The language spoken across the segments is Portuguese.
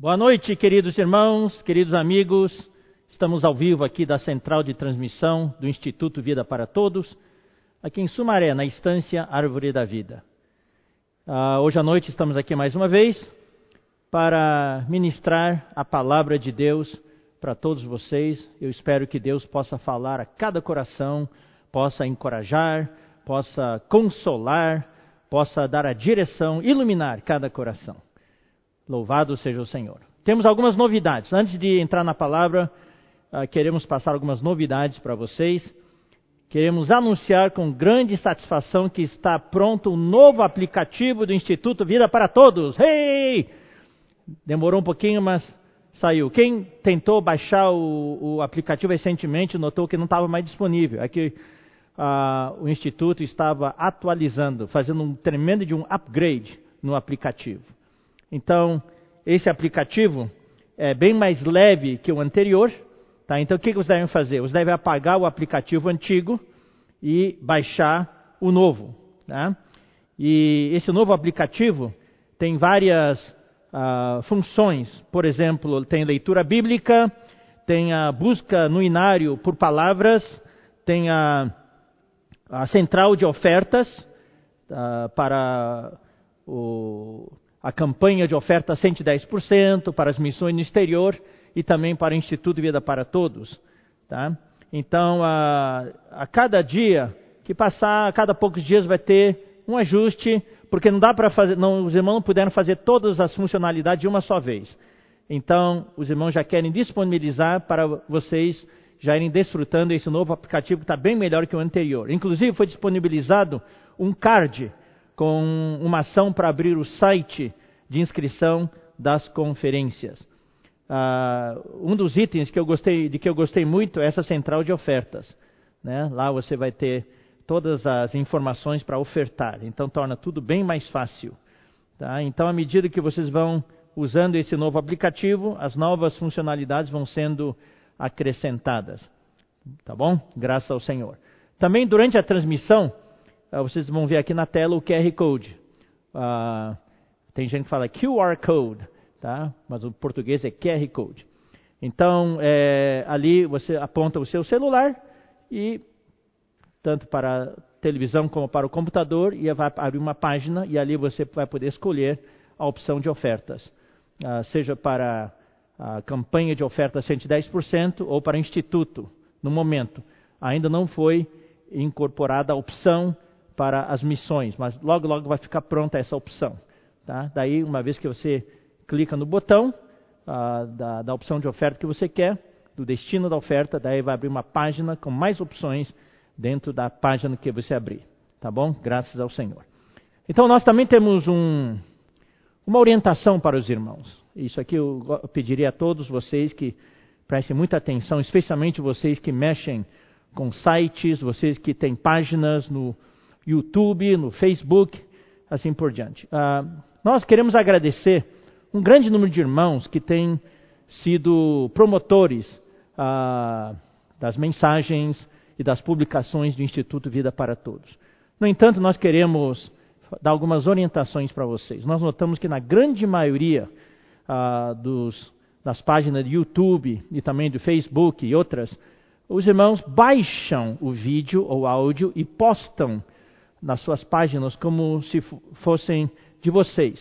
Boa noite, queridos irmãos, queridos amigos. Estamos ao vivo aqui da central de transmissão do Instituto Vida para Todos, aqui em Sumaré, na estância Árvore da Vida. Uh, hoje à noite estamos aqui mais uma vez para ministrar a palavra de Deus para todos vocês. Eu espero que Deus possa falar a cada coração, possa encorajar, possa consolar, possa dar a direção, iluminar cada coração. Louvado seja o Senhor. Temos algumas novidades. Antes de entrar na palavra, uh, queremos passar algumas novidades para vocês. Queremos anunciar com grande satisfação que está pronto um novo aplicativo do Instituto Vida para Todos. Hey! Demorou um pouquinho, mas saiu. Quem tentou baixar o, o aplicativo recentemente notou que não estava mais disponível. É que uh, o Instituto estava atualizando, fazendo um tremendo de um upgrade no aplicativo. Então, esse aplicativo é bem mais leve que o anterior. Tá? Então, o que, vocês devem fazer? Vocês devem apagar o aplicativo antigo e baixar o novo. Tá? E esse novo aplicativo tem várias uh, funções. Por exemplo, tem leitura bíblica, tem a busca no inário por palavras, tem a, a central de ofertas uh, para o a campanha de oferta 110% para as missões no exterior e também para o Instituto Vida para Todos. Tá? Então, a, a cada dia que passar, a cada poucos dias vai ter um ajuste, porque não dá para fazer, não, os irmãos não puderam fazer todas as funcionalidades de uma só vez. Então, os irmãos já querem disponibilizar para vocês já irem desfrutando esse novo aplicativo que está bem melhor que o anterior. Inclusive, foi disponibilizado um card com uma ação para abrir o site de inscrição das conferências. Uh, um dos itens que eu gostei, de que eu gostei muito é essa central de ofertas. Né? Lá você vai ter todas as informações para ofertar. Então torna tudo bem mais fácil. Tá? Então, à medida que vocês vão usando esse novo aplicativo, as novas funcionalidades vão sendo acrescentadas. Tá bom? Graças ao Senhor. Também durante a transmissão, vocês vão ver aqui na tela o QR Code. Uh, tem gente que fala QR Code, tá? mas o português é QR Code. Então, é, ali você aponta o seu celular e tanto para a televisão como para o computador e vai abrir uma página e ali você vai poder escolher a opção de ofertas, uh, seja para a campanha de oferta 110% ou para instituto. No momento, ainda não foi incorporada a opção para as missões, mas logo, logo vai ficar pronta essa opção. Tá? Daí, uma vez que você clica no botão uh, da, da opção de oferta que você quer, do destino da oferta, daí vai abrir uma página com mais opções dentro da página que você abrir. Tá bom? Graças ao Senhor. Então, nós também temos um, uma orientação para os irmãos. Isso aqui eu pediria a todos vocês que prestem muita atenção, especialmente vocês que mexem com sites, vocês que têm páginas no, YouTube, no Facebook, assim por diante. Uh, nós queremos agradecer um grande número de irmãos que têm sido promotores uh, das mensagens e das publicações do Instituto Vida para Todos. No entanto, nós queremos dar algumas orientações para vocês. Nós notamos que na grande maioria uh, dos, das páginas do YouTube e também do Facebook e outras, os irmãos baixam o vídeo ou áudio e postam nas suas páginas como se fossem de vocês.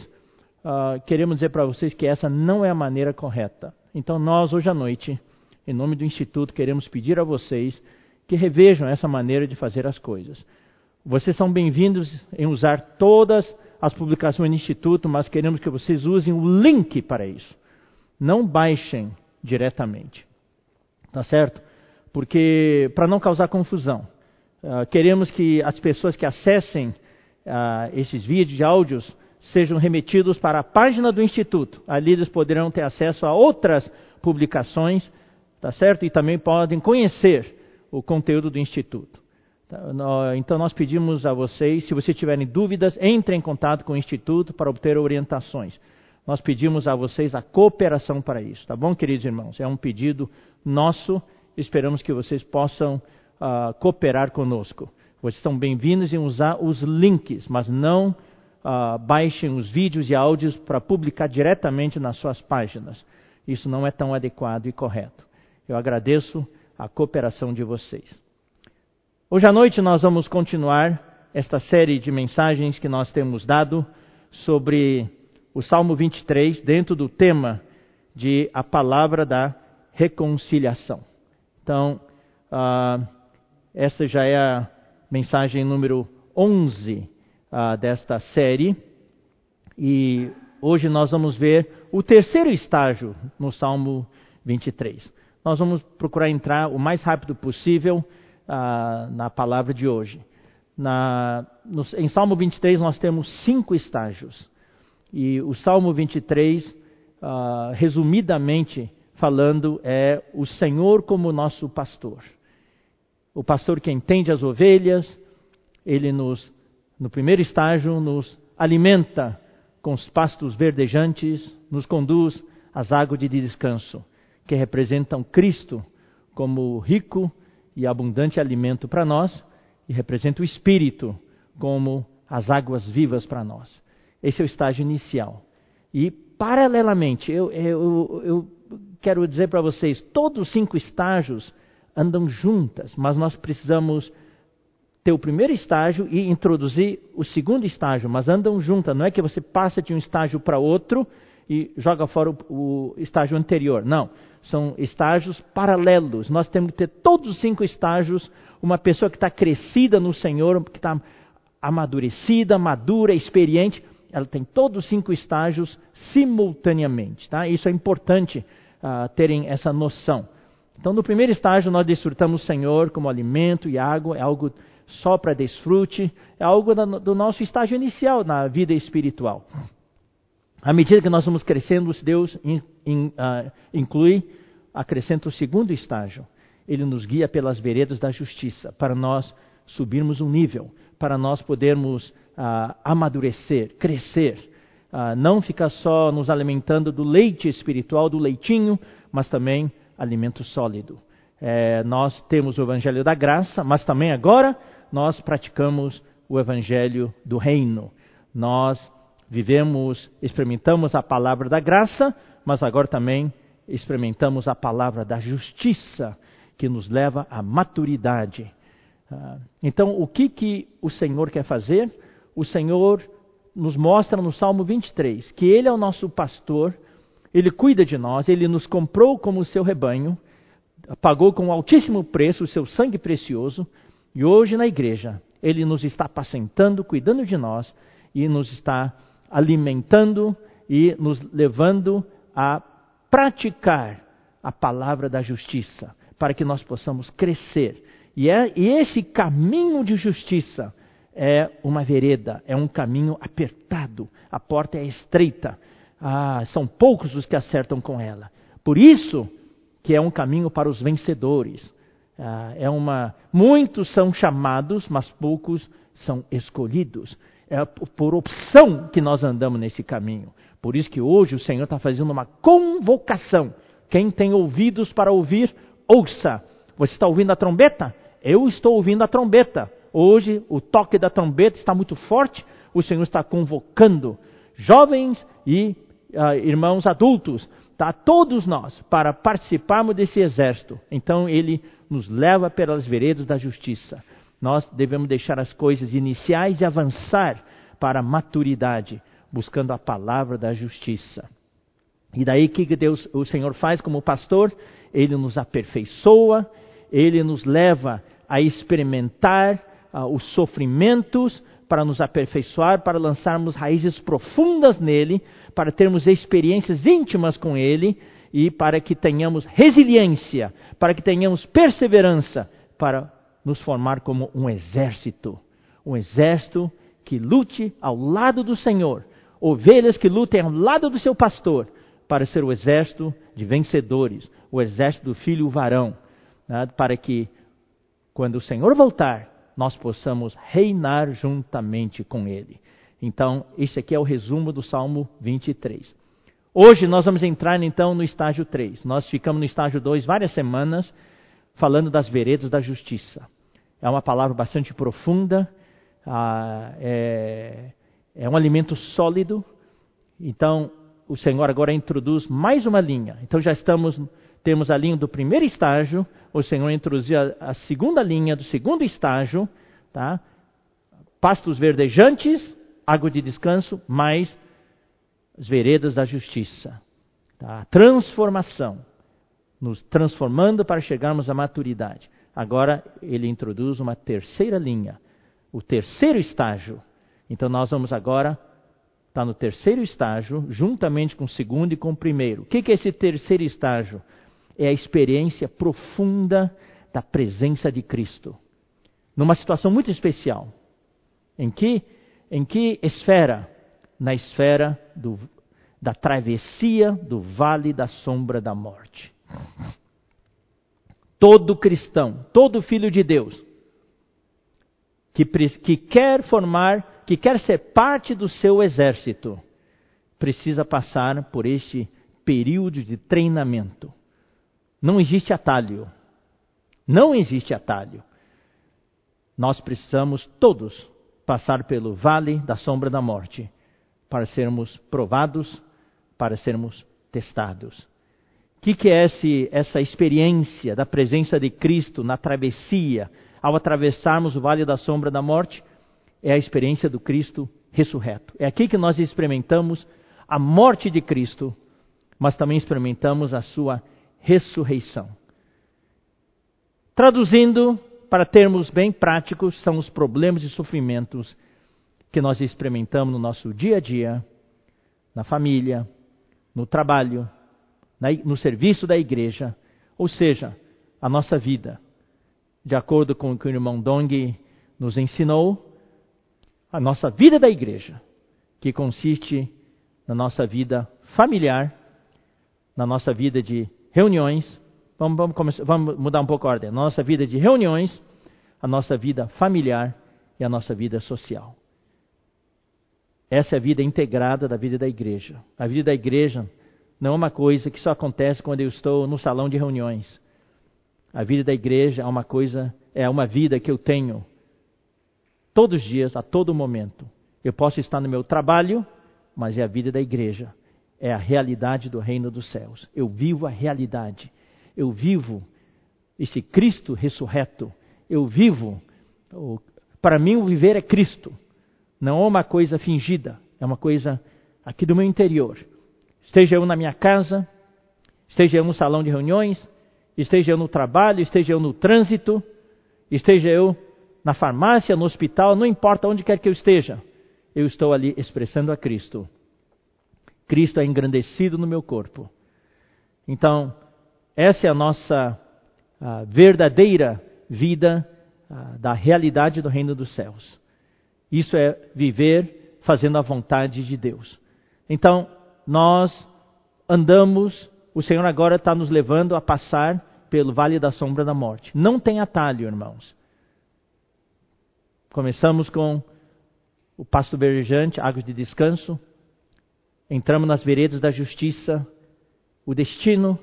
Uh, queremos dizer para vocês que essa não é a maneira correta. Então, nós, hoje à noite, em nome do Instituto, queremos pedir a vocês que revejam essa maneira de fazer as coisas. Vocês são bem-vindos em usar todas as publicações do Instituto, mas queremos que vocês usem o link para isso. Não baixem diretamente. Tá certo? Porque, para não causar confusão. Ah, queremos que as pessoas que acessem uh, esses vídeos e áudios sejam remetidos para a página do Instituto. Ali eles poderão ter acesso a outras publicações, tá certo? E também podem conhecer o conteúdo do Instituto. Tá? Então nós pedimos a vocês, se vocês tiverem dúvidas, entrem em contato com o Instituto para obter orientações. Nós pedimos a vocês a cooperação para isso, tá bom, queridos irmãos? É um pedido nosso, esperamos que vocês possam uh, cooperar conosco. Vocês estão bem-vindos em usar os links, mas não uh, baixem os vídeos e áudios para publicar diretamente nas suas páginas. Isso não é tão adequado e correto. Eu agradeço a cooperação de vocês. Hoje à noite nós vamos continuar esta série de mensagens que nós temos dado sobre o Salmo 23, dentro do tema de a palavra da reconciliação. Então, uh, essa já é a mensagem número 11 uh, desta série. E hoje nós vamos ver o terceiro estágio no Salmo 23. Nós vamos procurar entrar o mais rápido possível uh, na palavra de hoje. Na, no, em Salmo 23 nós temos cinco estágios. E o Salmo 23, uh, ah, resumidamente falando, é o Senhor como nosso pastor. O pastor que entende as ovelhas, ele nos no primeiro estágio, nos alimenta com os pastos verdejantes, nos conduz às águas de descanso, que representam Cristo como rico e abundante alimento para nós, e representa o Espírito como as águas vivas para nós. Esse é o estágio inicial. E, paralelamente, eu, eu, eu quero dizer para vocês: todos os cinco estágios andam juntas, mas nós precisamos ter o primeiro estágio e introduzir o segundo estágio, mas andam juntas. Não é que você passa de um estágio para outro e joga fora o, o, estágio anterior. Não. São estágios paralelos. Nós temos que ter todos os cinco estágios. Uma pessoa que está crescida no Senhor, que está amadurecida, madura, experiente, ela tem todos os cinco estágios simultaneamente. Tá? Isso é importante uh, terem essa noção. Então, no primeiro estágio, nós desfrutamos o Senhor como alimento e água, é algo só para desfrute, é algo do nosso estágio inicial na vida espiritual. À medida que nós vamos crescendo, Deus uh, inclui, acrescenta o segundo estágio. Ele nos guia pelas veredas da justiça, para nós subirmos um nível, para nós podermos uh, amadurecer, crescer. Uh, não ficar só nos alimentando do leite espiritual, do leitinho, mas também alimento sólido. É, nós temos o Evangelho da Graça, mas também agora nós praticamos o evangelho do reino. Nós vivemos, experimentamos a palavra da graça, mas agora também experimentamos a palavra da justiça, que nos leva à maturidade. Ah, então, o que, que o Senhor quer fazer? O Senhor nos mostra no Salmo 23 que Ele é o nosso pastor, Ele cuida de nós, Ele nos comprou como seu rebanho, pagou com altíssimo preço o seu sangue precioso, e hoje na igreja, Ele nos está apacentando, cuidando de nós e nos está alimentando e nos levando a praticar a palavra da justiça, para que nós possamos crescer. E, é, e esse caminho de justiça é uma vereda, é um caminho apertado, a porta é estreita, ah, são poucos os que acertam com ela. Por isso que é um caminho para os vencedores. Ah, é uma. Muitos são chamados, mas poucos são escolhidos. É por opção que nós andamos nesse caminho. Por isso que hoje o Senhor está fazendo uma convocação. Quem tem ouvidos para ouvir, ouça. Você está ouvindo a trombeta? Eu estou ouvindo a trombeta. Hoje o toque da trombeta está muito forte. O Senhor está convocando jovens e uh, irmãos adultos, tá? todos nós, para participarmos desse exército. Então ele nos leva pelas veredas da justiça. Nós devemos deixar as coisas iniciais e avançar para a maturidade, buscando a palavra da justiça. E daí que Deus, o Senhor faz como pastor? Ele nos aperfeiçoa, ele nos leva a experimentar uh, os sofrimentos para nos aperfeiçoar, para lançarmos raízes profundas nele, para termos experiências íntimas com ele e para que tenhamos resiliência, para que tenhamos perseverança, para nos formar como um exército. Um exército que lute ao lado do Senhor, ovelhas que lutem ao lado do seu pastor, para ser o exército de vencedores, o exército do filho varão, né, para que, quando o Senhor voltar, nós possamos reinar juntamente com Ele. Então, esse aqui é o resumo do Salmo 23. Hoje nós vamos entrar então no estágio 3. Nós ficamos no estágio 2 várias semanas falando das veredas da justiça. É uma palavra bastante profunda, ah, é, é um alimento sólido. Então, o Senhor agora introduz mais uma linha. Então, já estamos, temos a linha do primeiro estágio, o Senhor introduziu a, a segunda linha do segundo estágio, tá? Pastos verdejantes, água de descanso, mais as veredas da justiça. Tá? Transformação, nos transformando para chegarmos à maturidade. Agora ele introduz uma terceira linha, o terceiro estágio. Então nós vamos agora estar tá no terceiro estágio, juntamente com o segundo e com o primeiro. O que é esse terceiro estágio? É a experiência profunda da presença de Cristo. Numa situação muito especial. Em que, em que esfera? Na esfera do, da travessia do vale da sombra da morte. Todo cristão, todo filho de Deus, que, que quer formar, que quer ser parte do seu exército, precisa passar por este período de treinamento. Não existe atalho. Não existe atalho. Nós precisamos todos passar pelo vale da sombra da morte para sermos provados, para sermos testados. O que, que, é esse, essa experiência da presença de Cristo na travessia, ao atravessarmos o vale da sombra da morte? É a experiência do Cristo ressurreto. É aqui que nós experimentamos a morte de Cristo, mas também experimentamos a sua ressurreição. Traduzindo, para termos bem práticos, são os problemas e sofrimentos que nós experimentamos no nosso dia a dia, na família, no trabalho, no serviço da igreja, ou seja, a nossa vida. De acordo com o que o irmão Dong nos ensinou, a nossa vida da igreja, que consiste na nossa vida familiar, na nossa vida de reuniões. Vamos, vamos, começar, vamos mudar um pouco a ordem. A nossa vida de reuniões, a nossa vida familiar e a nossa vida social. Essa é a vida integrada da vida da igreja. A vida da igreja não é uma coisa que só acontece quando eu estou no salão de reuniões. A vida da igreja é uma coisa, é uma vida que eu tenho todos os dias, a todo momento. Eu posso estar no meu trabalho, mas é a vida da igreja. É a realidade do reino dos céus. Eu vivo a realidade. Eu vivo esse Cristo ressurreto. Eu vivo. Para mim, o viver é Cristo. Não é uma coisa fingida, é uma coisa aqui do meu interior. Esteja eu na minha casa, esteja eu no salão de reuniões, esteja eu no trabalho, esteja eu no trânsito, esteja eu na farmácia, no hospital, não importa onde quer que eu esteja, eu estou ali expressando a Cristo. Cristo é engrandecido no meu corpo. Então, essa é a nossa a verdadeira vida a, da realidade do reino dos céus. Isso é viver fazendo a vontade de Deus. Então, nós andamos, o Senhor agora está nos levando a passar pelo vale da sombra da morte. Não tem atalho, irmãos. Começamos com o pasto verejante, águas de descanso. Entramos nas veredas da justiça. O destino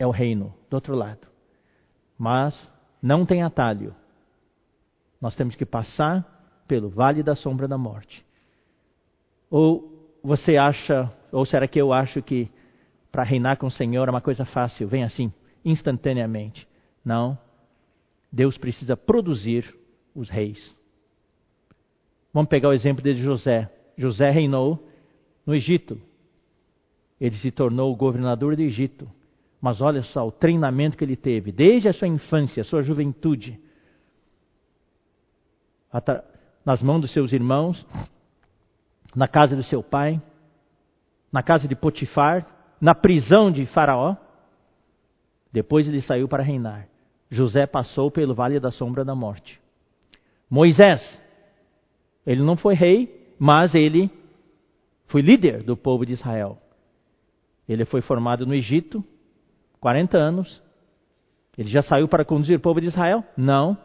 é o reino, do outro lado. Mas não tem atalho. Nós temos que passar pelo vale da sombra da morte. Ou você acha, ou será que eu acho que para reinar com o Senhor é uma coisa fácil, vem assim, instantaneamente? Não. Deus precisa produzir os reis. Vamos pegar o exemplo de José. José reinou no Egito. Ele se tornou o governador do Egito. Mas olha só o treinamento que ele teve, desde a sua infância, a sua juventude nas mãos dos seus irmãos, na casa do seu pai, na casa de Potifar, na prisão de Faraó. Depois ele saiu para reinar. José passou pelo vale da sombra da morte. Moisés, ele não foi rei, mas ele foi líder do povo de Israel. Ele foi formado no Egito, 40 anos. Ele já saiu para conduzir o povo de Israel? Não.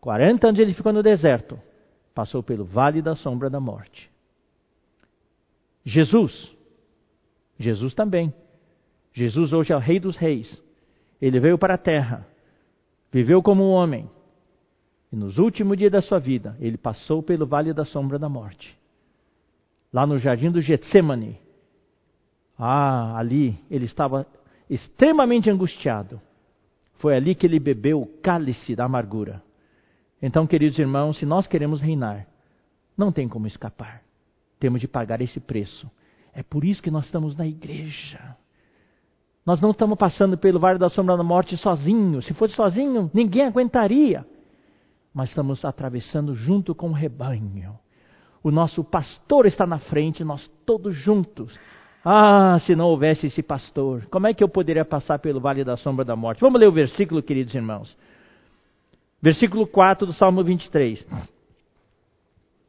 40 anos ele ficou no deserto passou pelo vale da sombra da morte. Jesus, Jesus também. Jesus hoje é o Rei dos Reis. Ele veio para a terra, viveu como um homem. E nos últimos dias da sua vida, ele passou pelo vale da sombra da morte. lá no jardim do Getsemane. Ah, ali ele estava extremamente angustiado. Foi ali que ele bebeu o cálice da amargura. Então, queridos irmãos, se nós queremos reinar, não tem como escapar. Temos de pagar esse preço. É por isso que nós estamos na igreja. Nós não estamos passando pelo vale da sombra da morte sozinhos. Se fosse sozinho, ninguém aguentaria. Mas estamos atravessando junto com o rebanho. O nosso pastor está na frente, nós todos juntos. Ah, se não houvesse esse pastor, como é que eu poderia passar pelo vale da sombra da morte? Vamos ler o versículo, queridos irmãos. Versículo 4 do Salmo 23.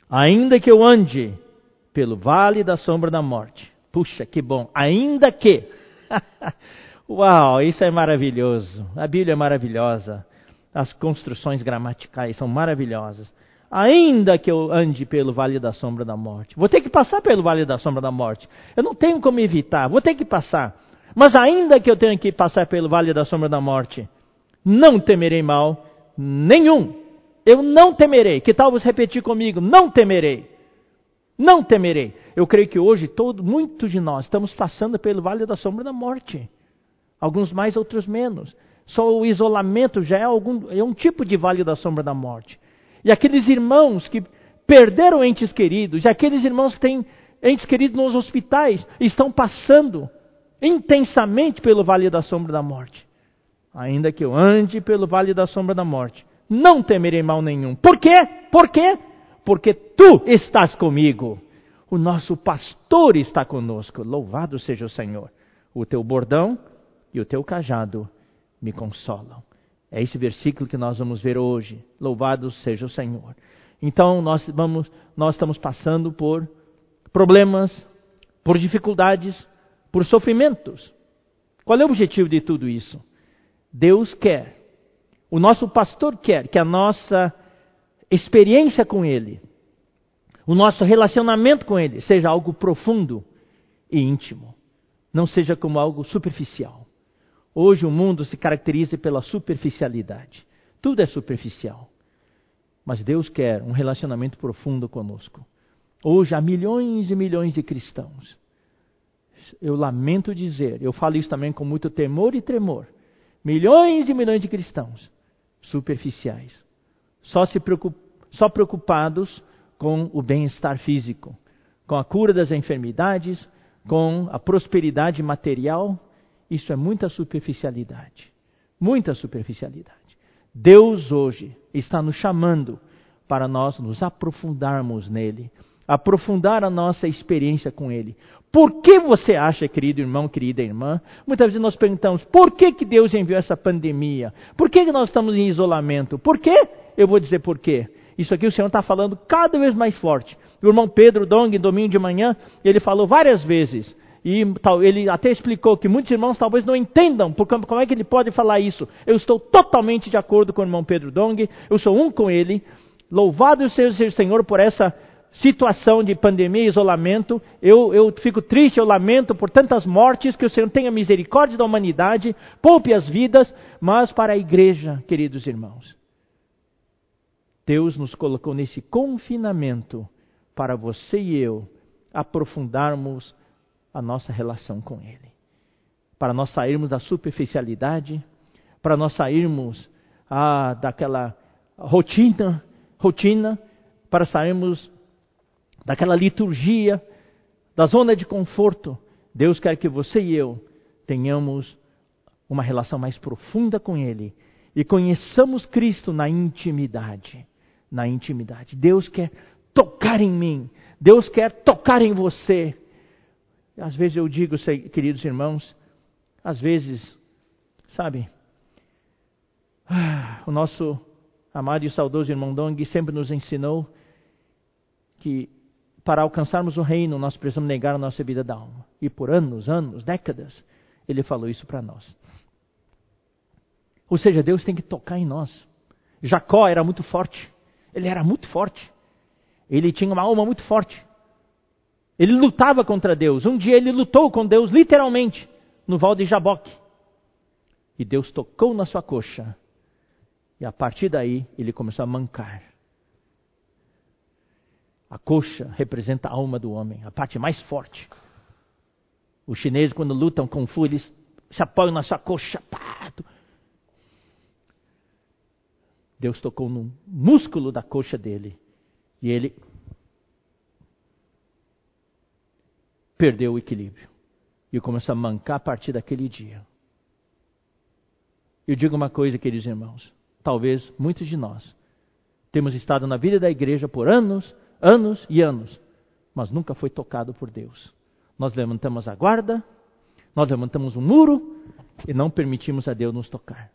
Ainda que eu ande pelo vale da sombra da morte. Puxa, que bom. Ainda que Uau, isso é maravilhoso. A Bíblia é maravilhosa. As construções gramaticais são maravilhosas. Ainda que eu ande pelo vale da sombra da morte. Vou ter que passar pelo vale da sombra da morte. Eu não tenho como evitar, vou ter que passar. Mas ainda que eu tenha que passar pelo vale da sombra da morte, não temerei mal nenhum. Eu não temerei. Que tal você repetir comigo? Não temerei. Não temerei. Eu creio que hoje todo, muito de nós estamos passando pelo vale da sombra da morte. Alguns mais, outros menos. Só o isolamento já é, algum, é um tipo de vale da sombra da morte. E aqueles irmãos que perderam entes queridos, e aqueles irmãos que têm entes queridos nos hospitais, estão passando intensamente pelo vale da sombra da morte. Ainda que eu ande pelo vale da sombra da morte, não temerei mal nenhum. Por quê? Por quê? porque tu estás comigo. O nosso pastor está conosco. Louvado seja o Senhor. O teu bordão e o teu cajado me consolam. É esse versículo que nós vamos ver hoje. Louvado seja o Senhor. Então nós vamos, nós estamos passando por problemas, por dificuldades, por sofrimentos. Qual é o objetivo de tudo isso? Deus quer, o nosso pastor quer que a nossa experiência com Ele, o nosso relacionamento com Ele, seja algo profundo e íntimo, não seja como algo superficial. Hoje o mundo se caracteriza pela superficialidade. Tudo é superficial. Mas Deus quer um relacionamento profundo conosco. Hoje há milhões e milhões de cristãos. Eu lamento dizer, eu falo isso também com muito temor e tremor. Milhões e milhões de cristãos superficiais só, se preocup, só preocupados com o bem-estar físico, com a cura das enfermidades, com a prosperidade material. Isso é muita superficialidade. Muita superficialidade. Deus hoje está nos chamando para nós nos aprofundarmos nele, aprofundar a nossa experiência com ele. Por que você acha, querido irmão, querida irmã? Muitas vezes nós perguntamos: por que, que Deus enviou essa pandemia? Por que, que nós estamos em isolamento? Por quê? Eu vou dizer por quê. Isso aqui o Senhor está falando cada vez mais forte. O irmão Pedro Dong, domingo de manhã, ele falou várias vezes. E ele até explicou que muitos irmãos talvez não entendam porque, como é que ele pode falar isso. Eu estou totalmente de acordo com o irmão Pedro Dong, eu sou um com ele. Louvado seja o Senhor por essa situação de pandemia e isolamento. Eu, eu fico triste, eu lamento por tantas mortes, que o Senhor tenha misericórdia da humanidade, poupe as vidas, mas para a igreja, queridos irmãos. Deus nos colocou nesse confinamento para você e eu aprofundarmos a nossa relação com Ele. Para nós sairmos da superficialidade, para nós sairmos ah, daquela rotina, rotina, para sairmos daquela liturgia, da zona de conforto. Deus quer que você e eu tenhamos uma relação mais profunda com Ele e conheçamos Cristo na intimidade na intimidade. Deus quer tocar em mim. Deus quer tocar em você. Às vezes eu digo, queridos irmãos, às vezes, sabe, o nosso amado e saudoso irmão Dong sempre nos ensinou que para alcançarmos o reino nós precisamos negar a nossa vida da alma. E por anos, anos, décadas, ele falou isso para nós. Ou seja, Deus tem que tocar em nós. Jacó era muito forte. Ele era muito forte. Ele tinha uma alma muito forte. Ele lutava contra Deus. Um dia ele lutou com Deus, literalmente, no Val de Jaboque. E Deus tocou na sua coxa. E a partir daí ele começou a mancar. A coxa representa a alma do homem, a parte mais forte. Os chineses, quando lutam com Fu, eles se apoiam na sua coxa. Deus tocou no músculo da coxa dele. E ele perdeu o equilíbrio. E começou a mancar a partir daquele dia. Eu digo uma coisa, queridos irmãos. Talvez muitos de nós temos estado na vida da igreja por anos, anos e anos, mas nunca foi tocado por Deus. Nós levantamos a guarda, nós levantamos um muro e não permitimos a Deus nos tocar.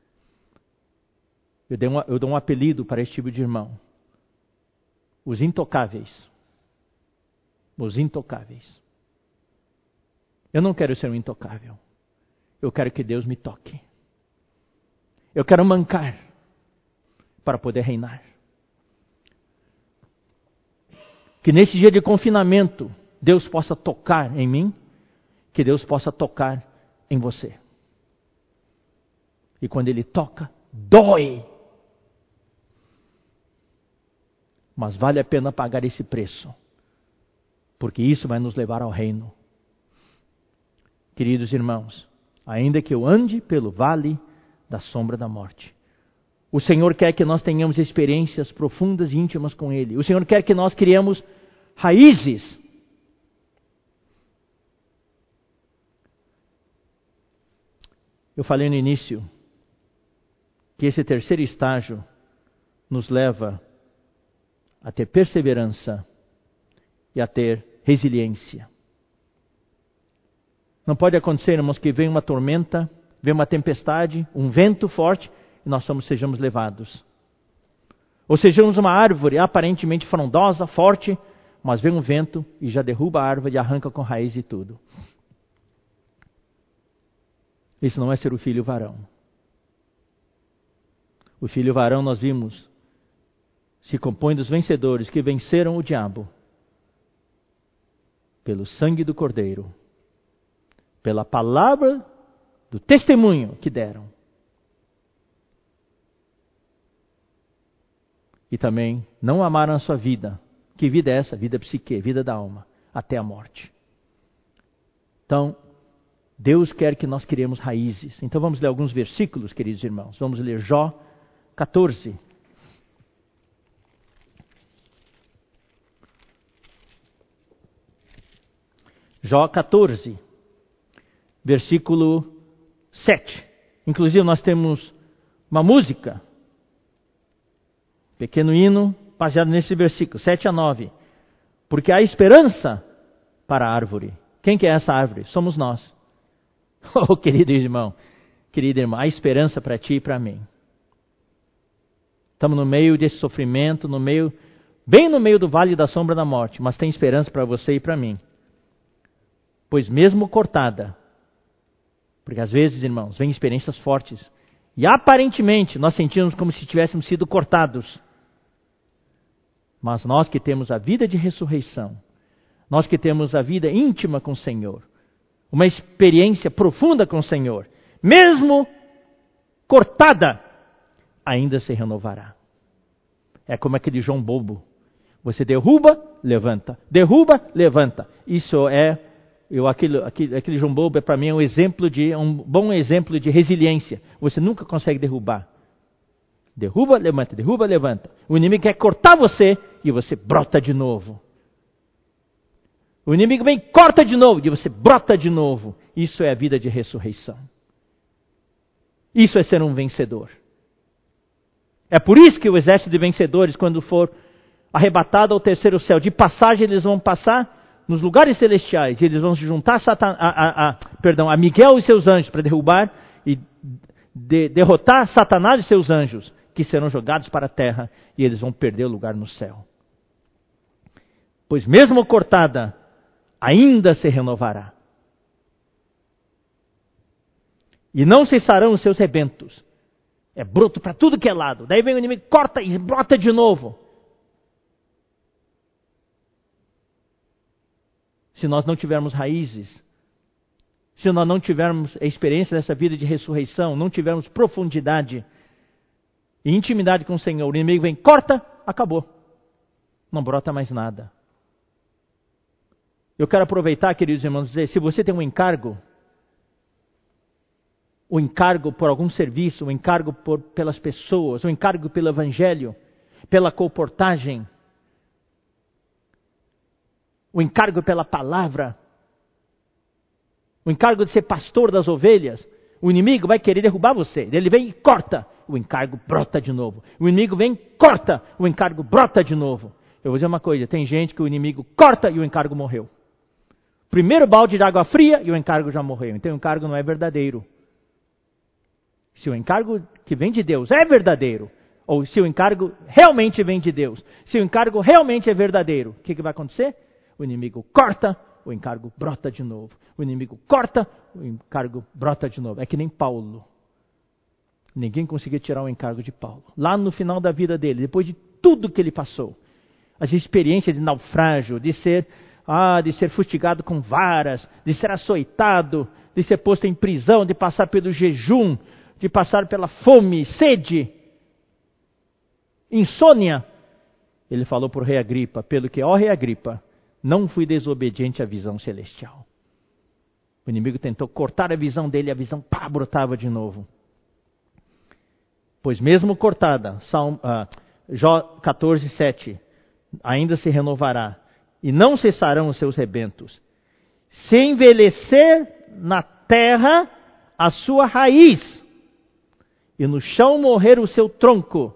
Eu, dei um, eu dou um apelido para esse tipo de irmão: os intocáveis. Os intocáveis. Eu não quero ser um intocável. Eu quero que Deus me toque. Eu quero mancar para poder reinar. Que nesse dia de confinamento, Deus possa tocar em mim, que Deus possa tocar em você. E quando Ele toca, dói. Mas vale a pena pagar esse preço, porque isso vai nos levar ao reino. Queridos irmãos, ainda que eu ande pelo vale da sombra da morte, o Senhor quer que nós tenhamos experiências profundas e íntimas com Ele. O Senhor quer que nós criemos raízes. Eu falei no início que esse terceiro estágio nos leva a ter perseverança e a ter resiliência. Não pode acontecer, irmãos, que venha uma tormenta, venha uma tempestade, um vento forte e nós somos, sejamos levados. Ou sejamos uma árvore aparentemente frondosa, forte, mas vem um vento e já derruba a árvore e arranca com raiz e tudo. Isso não é ser o filho varão. O filho varão, nós vimos, se compõe dos vencedores que venceram o diabo pelo sangue do Cordeiro, pela palavra do testemunho que deram. e também não amaram a sua vida. Que vida é essa? Vida psique, vida da alma, até a morte. Então, Deus quer que nós criemos raízes. Então vamos ler alguns versículos, queridos irmãos. Vamos ler Jó 14. Jó 14, versículo 7. Inclusive, nós temos uma música Pequeno hino baseado nesse versículo, 7 a 9. Porque há esperança para a árvore. Quem que é essa árvore? Somos nós. Oh, querido irmão, querida irmã, há esperança para ti e para mim. Estamos no meio desse sofrimento, no meio, bem no meio do vale da sombra da morte, mas tem esperança para você e para mim. Pois mesmo cortada, porque às vezes, irmãos, vem experiências fortes, e aparentemente nós sentimos como se tivéssemos sido cortados. Mas nós que temos a vida de ressurreição, nós que temos a vida íntima com o Senhor, uma experiência profunda com o Senhor, mesmo cortada, ainda se renovará. É como aquele João bobo. Você derruba, levanta. Derruba, levanta. Isso é, eu, aquele, aquele, aquele é para mim um exemplo de um bom exemplo de resiliência. Você nunca consegue derrubar. Derruba, levanta, derruba, levanta. O inimigo quer cortar você e você brota de novo. O inimigo vem, corta de novo e você brota de novo. Isso é a vida de ressurreição. Isso é ser um vencedor. É por isso que o exército de vencedores, quando for arrebatado ao terceiro céu, de passagem eles vão passar nos lugares celestiais, e eles vão se juntar a, Satan, a, a, perdão, a Miguel e seus anjos para derrubar e de, derrotar Satanás e seus anjos que serão jogados para a terra e eles vão perder o lugar no céu. Pois mesmo cortada, ainda se renovará. E não cessarão os seus rebentos. É bruto para tudo que é lado. Daí vem o inimigo, corta e brota de novo. Se nós não tivermos raízes, se nós não tivermos a experiência dessa vida de ressurreição, não tivermos profundidade, e intimidade com o Senhor, o inimigo vem, corta, acabou. Não brota mais nada. Eu quero aproveitar, queridos irmãos, dizer: se você tem um encargo, o encargo por algum serviço, o encargo por, pelas pessoas, o encargo pelo evangelho, pela comportagem, o encargo pela palavra, o encargo de ser pastor das ovelhas, o inimigo vai querer derrubar você. Ele vem e corta, o encargo brota de novo. O inimigo vem, corta, o encargo brota de novo. Eu vou dizer uma coisa: tem gente que o inimigo corta e o encargo morreu. Primeiro balde de água fria e o encargo já morreu. Então o encargo não é verdadeiro. Se o encargo que vem de Deus é verdadeiro, ou se o encargo realmente vem de Deus, se o encargo realmente é verdadeiro, o que, que vai acontecer? O inimigo corta, o encargo brota de novo. O inimigo corta, o encargo brota de novo. É que nem Paulo. Ninguém conseguia tirar o encargo de Paulo. Lá no final da vida dele, depois de tudo que ele passou, as experiências de naufrágio, de ser, ah, de ser fustigado com varas, de ser açoitado, de ser posto em prisão, de passar pelo jejum, de passar pela fome, sede, insônia. Ele falou para o rei Agripa, pelo que, ó rei Agripa, não fui desobediente à visão celestial. O inimigo tentou cortar a visão dele, a visão pá, brotava de novo. Pois mesmo cortada, Salmo, ah, Jó 14, 7, ainda se renovará, e não cessarão os seus rebentos. Se envelhecer na terra a sua raiz, e no chão morrer o seu tronco.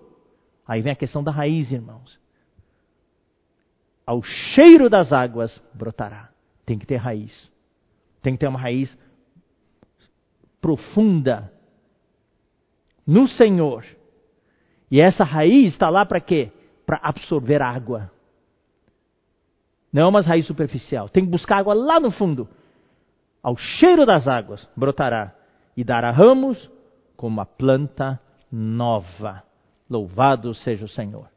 Aí vem a questão da raiz, irmãos. Ao cheiro das águas brotará. Tem que ter raiz. Tem que ter uma raiz profunda no Senhor. E essa raiz está lá para quê? Para absorver água. Não é uma raiz superficial. Tem que buscar água lá no fundo. Ao cheiro das águas brotará e dará ramos como a planta nova. Louvado seja o Senhor.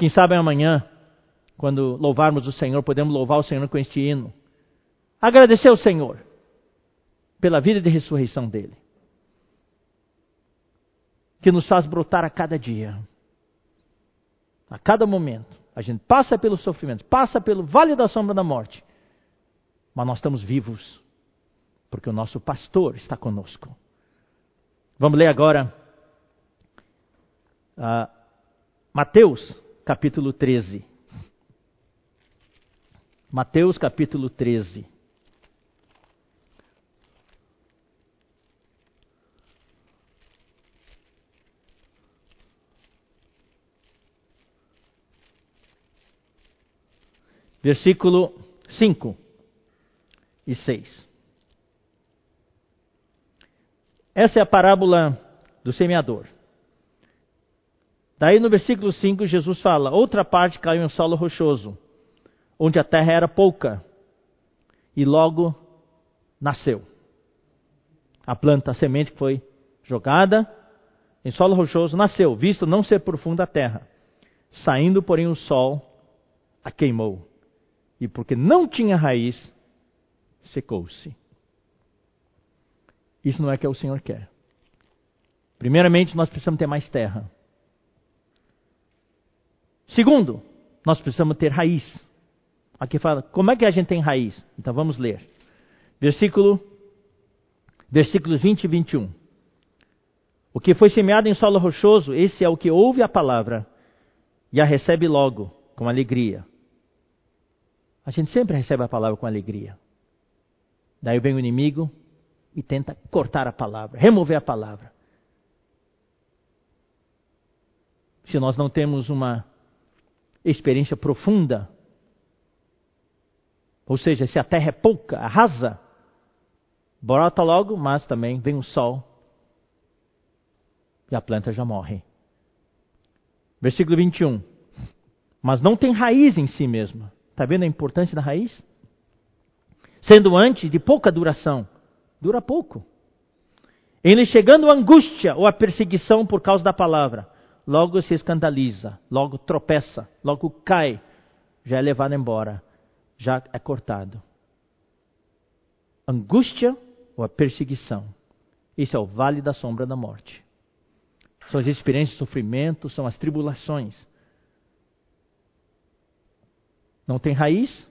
Quem sabe amanhã, quando louvarmos o Senhor, podemos louvar o Senhor com este hino. Agradecer ao Senhor pela vida de ressurreição dele que nos faz brotar a cada dia, a cada momento. A gente passa pelo sofrimento, passa pelo vale da sombra da morte, mas nós estamos vivos, porque o nosso pastor está conosco. Vamos ler agora uh, Mateus, capítulo 13. Mateus, capítulo 13. versículo 5 e 6. Essa é a parábola do semeador. Daí no versículo 5, Jesus fala: Outra parte caiu em solo rochoso, onde a terra era pouca, e logo nasceu. A planta, a semente que foi jogada em solo rochoso, nasceu, visto não ser profunda a terra. Saindo, porém, o sol a queimou e porque não tinha raiz, secou-se. Isso não é o que o Senhor quer. Primeiramente, nós precisamos ter mais terra. Segundo, nós precisamos ter raiz. Aqui fala, como é que a gente tem raiz? Então vamos ler. Versículo, versículos 20 e 21. O que foi semeado em solo rochoso, esse é o que ouve a palavra e a recebe logo, com alegria. A gente sempre recebe a palavra com alegria. Daí vem o inimigo e tenta cortar a palavra, remover a palavra. Se nós não temos uma experiência profunda, ou seja, se a terra é pouca, rasa, brota logo, mas também vem o sol e a planta já morre. Versículo 21. Mas não tem raiz em si mesma. Está vendo a importância da raiz? Sendo antes de pouca duração, dura pouco. Ele chegando a angústia ou a perseguição por causa da palavra, logo se escandaliza, logo tropeça, logo cai, já é levado embora, já é cortado. Angústia ou a perseguição. Isso é o vale da sombra da morte. São as experiências de sofrimento, são as tribulações. Não tem raiz,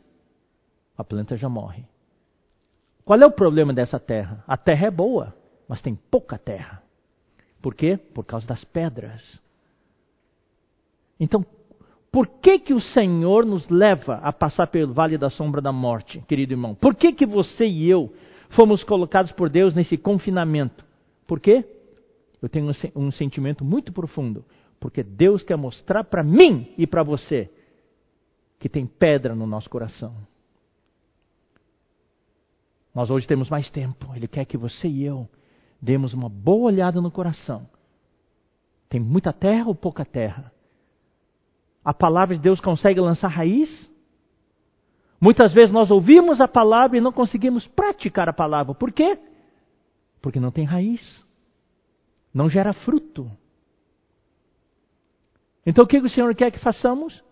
a planta já morre. Qual é o problema dessa terra? A terra é boa, mas tem pouca terra. Por quê? Por causa das pedras. Então, por que que o Senhor nos leva a passar pelo vale da sombra da morte, querido irmão? Por que que você e eu fomos colocados por Deus nesse confinamento? Por quê? Eu tenho um sentimento muito profundo, porque Deus quer mostrar para mim e para você que tem pedra no nosso coração. Nós hoje temos mais tempo. Ele quer que você e eu demos uma boa olhada no coração. Tem muita terra ou pouca terra? A palavra de Deus consegue lançar raiz? Muitas vezes nós ouvimos a palavra e não conseguimos praticar a palavra. Por quê? Porque não tem raiz. Não gera fruto. Então o que o Senhor quer que façamos?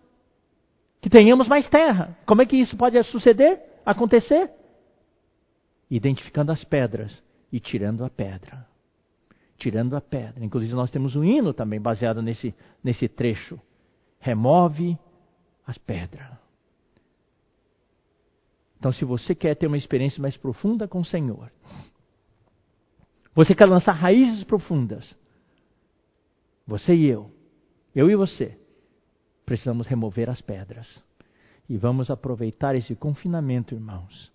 Que tenhamos mais terra. Como é que isso pode suceder? Acontecer? Identificando as pedras e tirando a pedra. Tirando a pedra. Inclusive nós temos um hino também baseado nesse, nesse trecho remove as pedras. Então, se você quer ter uma experiência mais profunda com o Senhor, você quer lançar raízes profundas, você e eu, eu e você, precisamos remover as pedras. E vamos aproveitar esse confinamento, irmãos,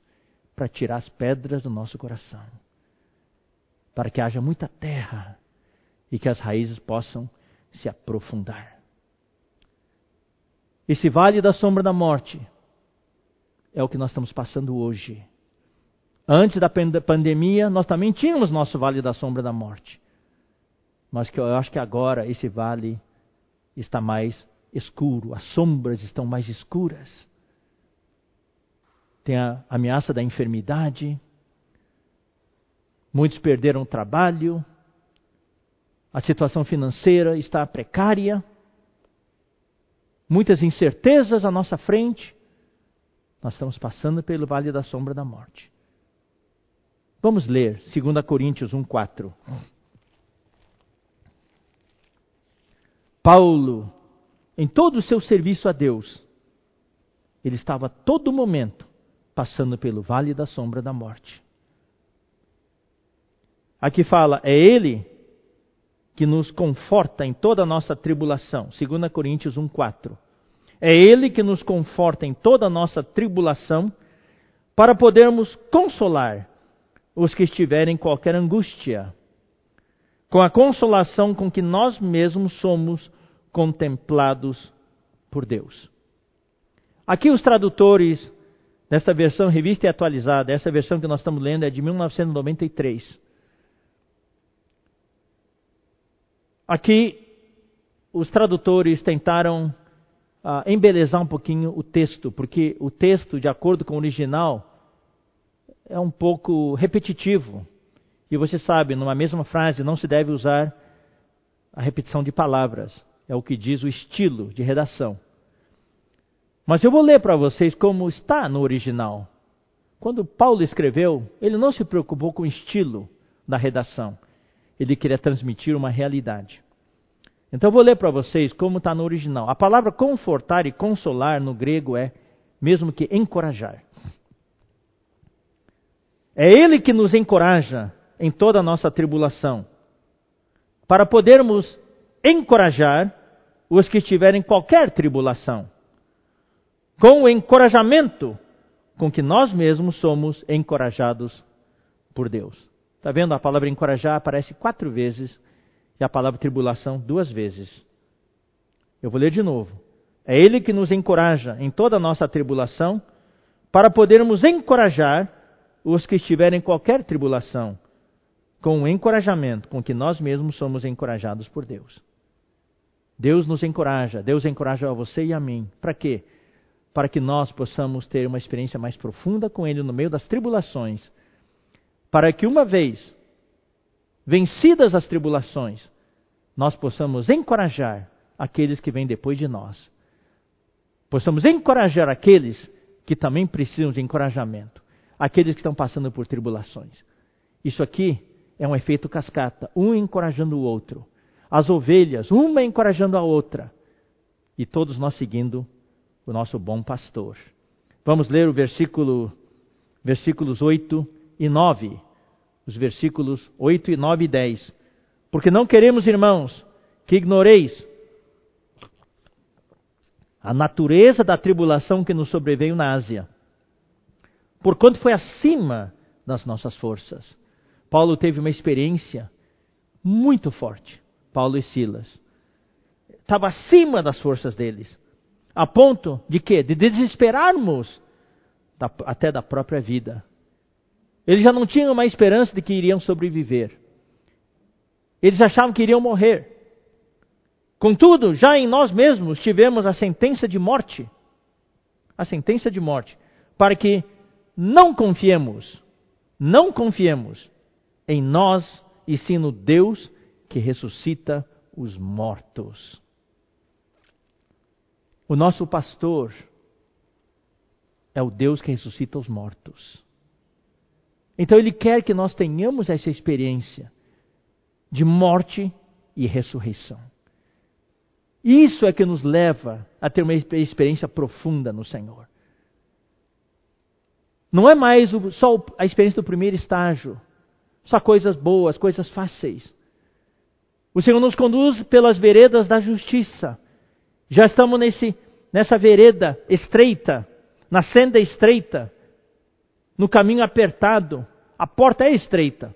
para tirar as pedras do nosso coração. Para que haja muita terra e que as raízes possam se aprofundar. Esse vale da sombra da morte é o que nós estamos passando hoje. Antes da pandemia, nós também tínhamos nosso vale da sombra da morte. Mas que eu acho que agora esse vale está mais escuro, as sombras estão mais escuras. Tem a ameaça da enfermidade. Muitos perderam o trabalho. A situação financeira está precária muitas incertezas à nossa frente, nós estamos passando pelo vale da sombra da morte. Vamos ler 2 Coríntios 1,4. Paulo, em todo o seu serviço a Deus, ele estava a todo momento passando pelo vale da sombra da morte. Aqui fala, é ele que nos conforta em toda a nossa tribulação. 2 Coríntios 1,4. É Ele que nos conforta em toda a nossa tribulação, para podermos consolar os que estiverem em qualquer angústia, com a consolação com que nós mesmos somos contemplados por Deus. Aqui os tradutores dessa versão revista e atualizada, essa versão que nós estamos lendo é de 1993. Aqui os tradutores tentaram uh, embelezar um pouquinho o texto, porque o texto, de acordo com o original, é um pouco repetitivo. E você sabe, numa mesma frase não se deve usar a repetição de palavras. É o que diz o estilo de redação. Mas eu vou ler para vocês como está no original. Quando Paulo escreveu, ele não se preocupou com o estilo da redação. Ele queria transmitir uma realidade. Então eu vou ler para vocês como está no original. A palavra confortar e consolar no grego é mesmo que encorajar. É Ele que nos encoraja em toda a nossa tribulação, para podermos encorajar os que estiverem em qualquer tribulação, com o encorajamento com que nós mesmos somos encorajados por Deus. Está vendo? A palavra encorajar aparece quatro vezes e a palavra tribulação duas vezes. Eu vou ler de novo. É Ele que nos encoraja em toda a nossa tribulação, para podermos encorajar os que estiverem em qualquer tribulação, com o encorajamento com que nós mesmos somos encorajados por Deus. Deus nos encoraja, Deus encoraja a você e a mim. Para quê? Para que nós possamos ter uma experiência mais profunda com Ele no meio das tribulações. Para que uma vez vencidas as tribulações, nós possamos encorajar aqueles que vêm depois de nós. Possamos encorajar aqueles que também precisam de encorajamento, aqueles que estão passando por tribulações. Isso aqui é um efeito cascata, um encorajando o outro. As ovelhas, uma encorajando a outra, e todos nós seguindo o nosso bom pastor. Vamos ler o versículo, versículos 8 e 9. Os versículos 8 e 9 e 10. Porque não queremos, irmãos, que ignoreis a natureza da tribulação que nos sobreveio na Ásia, porquanto foi acima das nossas forças. Paulo teve uma experiência muito forte, Paulo e Silas. Estava acima das forças deles, a ponto de quê? De desesperarmos da, até da própria vida. Eles já não tinham mais esperança de que iriam sobreviver. Eles achavam que iriam morrer. Contudo, já em nós mesmos tivemos a sentença de morte. A sentença de morte. Para que não confiemos, não confiemos em nós e sim no Deus que ressuscita os mortos. O nosso pastor é o Deus que ressuscita os mortos. Então ele quer que nós tenhamos essa experiência de morte e ressurreição. Isso é que nos leva a ter uma experiência profunda no Senhor. Não é mais só a experiência do primeiro estágio, só coisas boas, coisas fáceis. O Senhor nos conduz pelas veredas da justiça. Já estamos nesse, nessa vereda estreita, na senda estreita, no caminho apertado. A porta é estreita.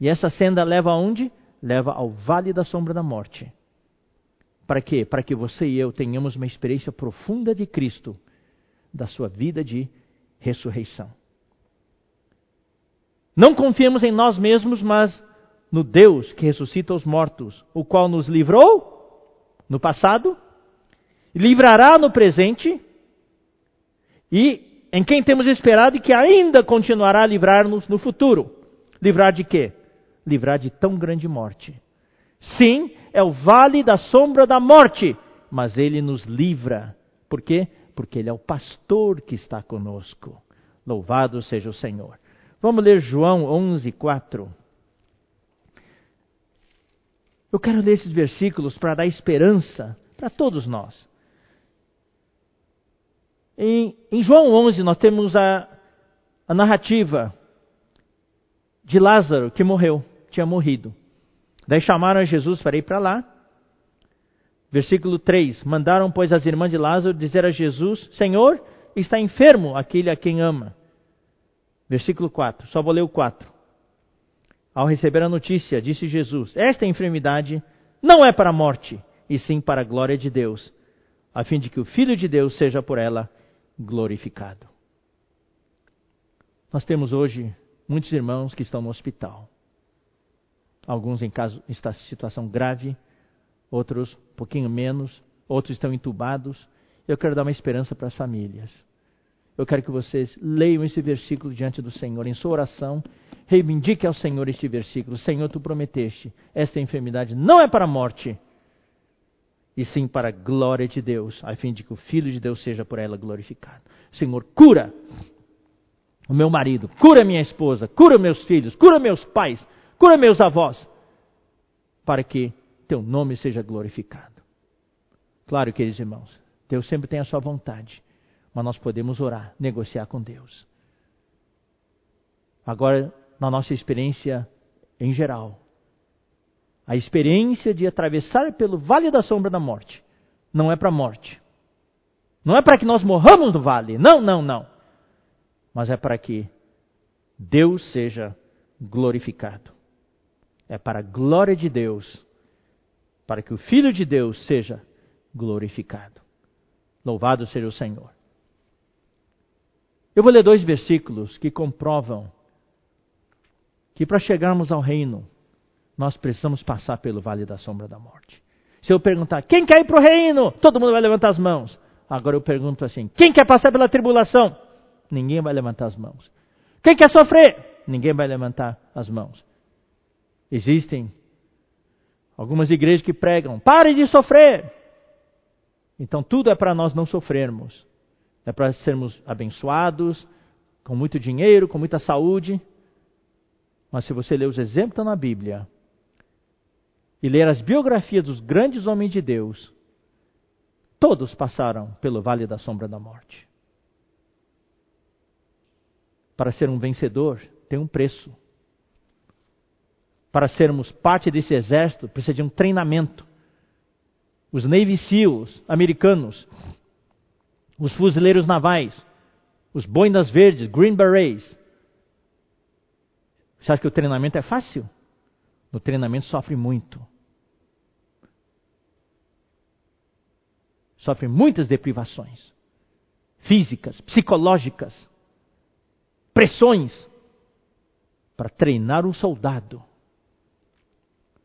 E essa senda leva aonde? Leva ao vale da sombra da morte. Para quê? Para que você e eu tenhamos uma experiência profunda de Cristo, da sua vida de ressurreição. Não confiemos em nós mesmos, mas no Deus que ressuscita os mortos, o qual nos livrou no passado, livrará no presente e em quem temos esperado e que ainda continuará a livrar-nos no futuro. Livrar de quê? Livrar de tão grande morte. Sim, é o vale da sombra da morte, mas ele nos livra. Por quê? Porque ele é o pastor que está conosco. Louvado seja o Senhor. Vamos ler João 11, 4. Eu quero ler esses versículos para dar esperança para todos nós. Em, em, João 11, nós temos a, a narrativa de Lázaro que morreu, tinha morrido. Daí chamaram Jesus para ir para lá. Versículo 3: Mandaram, pois, as irmãs de Lázaro dizer a Jesus: Senhor, está enfermo aquele a quem ama. Versículo 4, só vou ler o 4. Ao receber a notícia, disse Jesus: Esta enfermidade não é para a morte, e sim para a glória de Deus, a fim de que o Filho de Deus seja por ela glorificado. Nós temos hoje muitos irmãos que estão no hospital alguns em, caso, em situação grave, outros um pouquinho menos, outros estão entubados. Eu quero dar uma esperança para as famílias. Eu quero que vocês leiam esse versículo diante do Senhor em sua oração. Reivindique ao Senhor este versículo. Senhor, tu prometeste, esta enfermidade não é para a morte, e sim para a glória de Deus, a fim de que o Filho de Deus seja por ela glorificado. Senhor, cura o meu marido, cura minha esposa, cura meus filhos, cura meus pais, cura meus avós, para que teu nome seja glorificado. Claro, queridos irmãos, Deus sempre tem a sua vontade, mas nós podemos orar, negociar com Deus. Agora, na nossa experiência em geral, a experiência de atravessar pelo vale da sombra da morte não é para a morte. Não é para que nós morramos no vale. Não, não, não. Mas é para que Deus seja glorificado é para a glória de Deus, para que o Filho de Deus seja glorificado. Louvado seja o Senhor. Eu vou ler dois versículos que comprovam que para chegarmos ao reino, nós precisamos passar pelo vale da sombra da morte. Se eu perguntar, quem quer ir para o reino? Todo mundo vai levantar as mãos. Agora eu pergunto assim, quem quer passar pela tribulação? Ninguém vai levantar as mãos. Quem quer sofrer? Ninguém vai levantar as mãos. Existem algumas igrejas que pregam: pare de sofrer. Então tudo é para nós não sofrermos. É para sermos abençoados, com muito dinheiro, com muita saúde. Mas se você ler os exemplos na Bíblia e ler as biografias dos grandes homens de Deus, Todos passaram pelo vale da sombra da morte. Para ser um vencedor, tem um preço. Para sermos parte desse exército, precisa de um treinamento. Os Navy SEALs americanos, os fuzileiros navais, os boinas verdes, Green Berets. Você acha que o treinamento é fácil? No treinamento sofre muito. Sofre muitas deprivações físicas, psicológicas, pressões para treinar um soldado.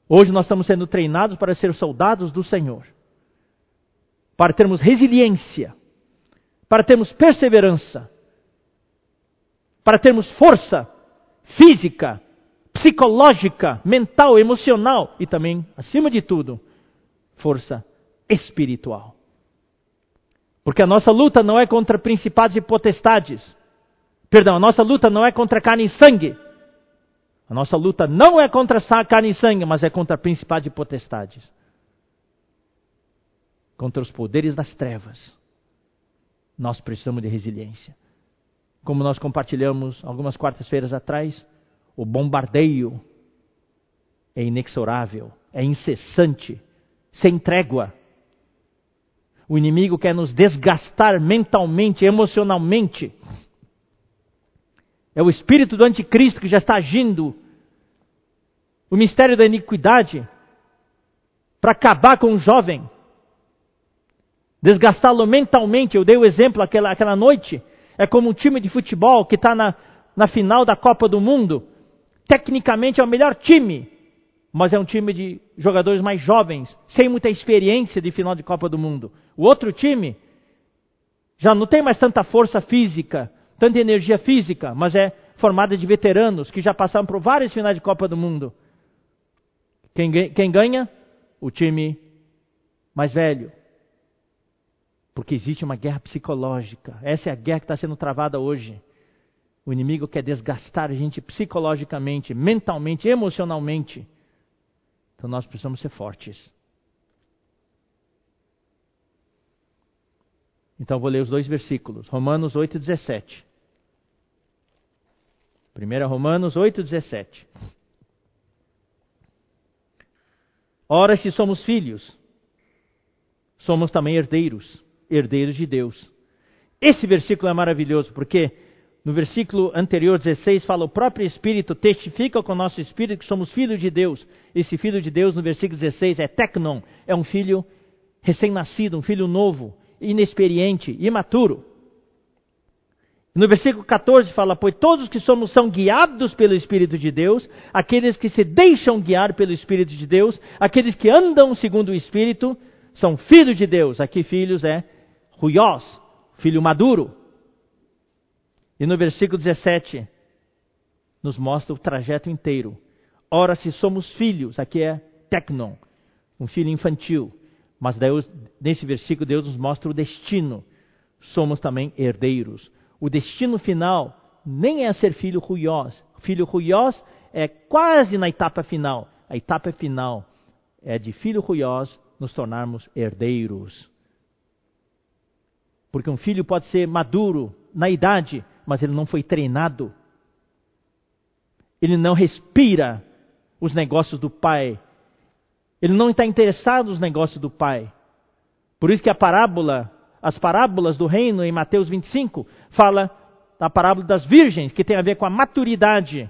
Hoje nós estamos sendo treinados para ser soldados do Senhor, para termos resiliência, para termos perseverança, para termos força física, psicológica, mental, emocional e também, acima de tudo, força espiritual. Porque a nossa luta não é contra principados e potestades. Perdão, a nossa luta não é contra carne e sangue. A nossa luta não é contra carne e sangue, mas é contra principados e potestades. Contra os poderes das trevas. Nós precisamos de resiliência. Como nós compartilhamos algumas quartas-feiras atrás, o bombardeio é inexorável, é incessante, sem trégua. O inimigo quer nos desgastar mentalmente, emocionalmente. É o espírito do anticristo que já está agindo. O mistério da iniquidade para acabar com o jovem. Desgastá-lo mentalmente. Eu dei o exemplo aquela, aquela noite. É como um time de futebol que está na, na final da Copa do Mundo. Tecnicamente é o melhor time, mas é um time de jogadores mais jovens, sem muita experiência de final de Copa do Mundo. O outro time já não tem mais tanta força física, tanta energia física, mas é formada de veteranos que já passaram por várias finais de Copa do Mundo. Quem, quem ganha? O time mais velho. Porque existe uma guerra psicológica. Essa é a guerra que está sendo travada hoje. O inimigo quer desgastar a gente psicologicamente, mentalmente, emocionalmente. Então nós precisamos ser fortes. Então vou ler os dois versículos. Romanos 8, 17. Primeiro Romanos 8, 17. Ora, se somos filhos, somos também herdeiros, herdeiros de Deus. Esse versículo é maravilhoso, porque no versículo anterior, 16, fala: O próprio Espírito testifica com o nosso espírito que somos filhos de Deus. Esse filho de Deus, no versículo 16, é tecnon, é um filho recém-nascido, um filho novo, inexperiente, imaturo. No versículo 14 fala: Pois todos que somos são guiados pelo Espírito de Deus, aqueles que se deixam guiar pelo Espírito de Deus, aqueles que andam segundo o Espírito, são filhos de Deus. Aqui, filhos é ruiós, filho maduro. E no versículo 17, nos mostra o trajeto inteiro. Ora, se somos filhos, aqui é tecnon, um filho infantil. Mas Deus, nesse versículo, Deus nos mostra o destino. Somos também herdeiros. O destino final nem é ser filho ruiós. Filho ruiós é quase na etapa final. A etapa final é de filho ruiós nos tornarmos herdeiros. Porque um filho pode ser maduro na idade, mas ele não foi treinado. Ele não respira os negócios do pai. Ele não está interessado nos negócios do pai. Por isso que a parábola, as parábolas do reino em Mateus 25, fala da parábola das virgens, que tem a ver com a maturidade.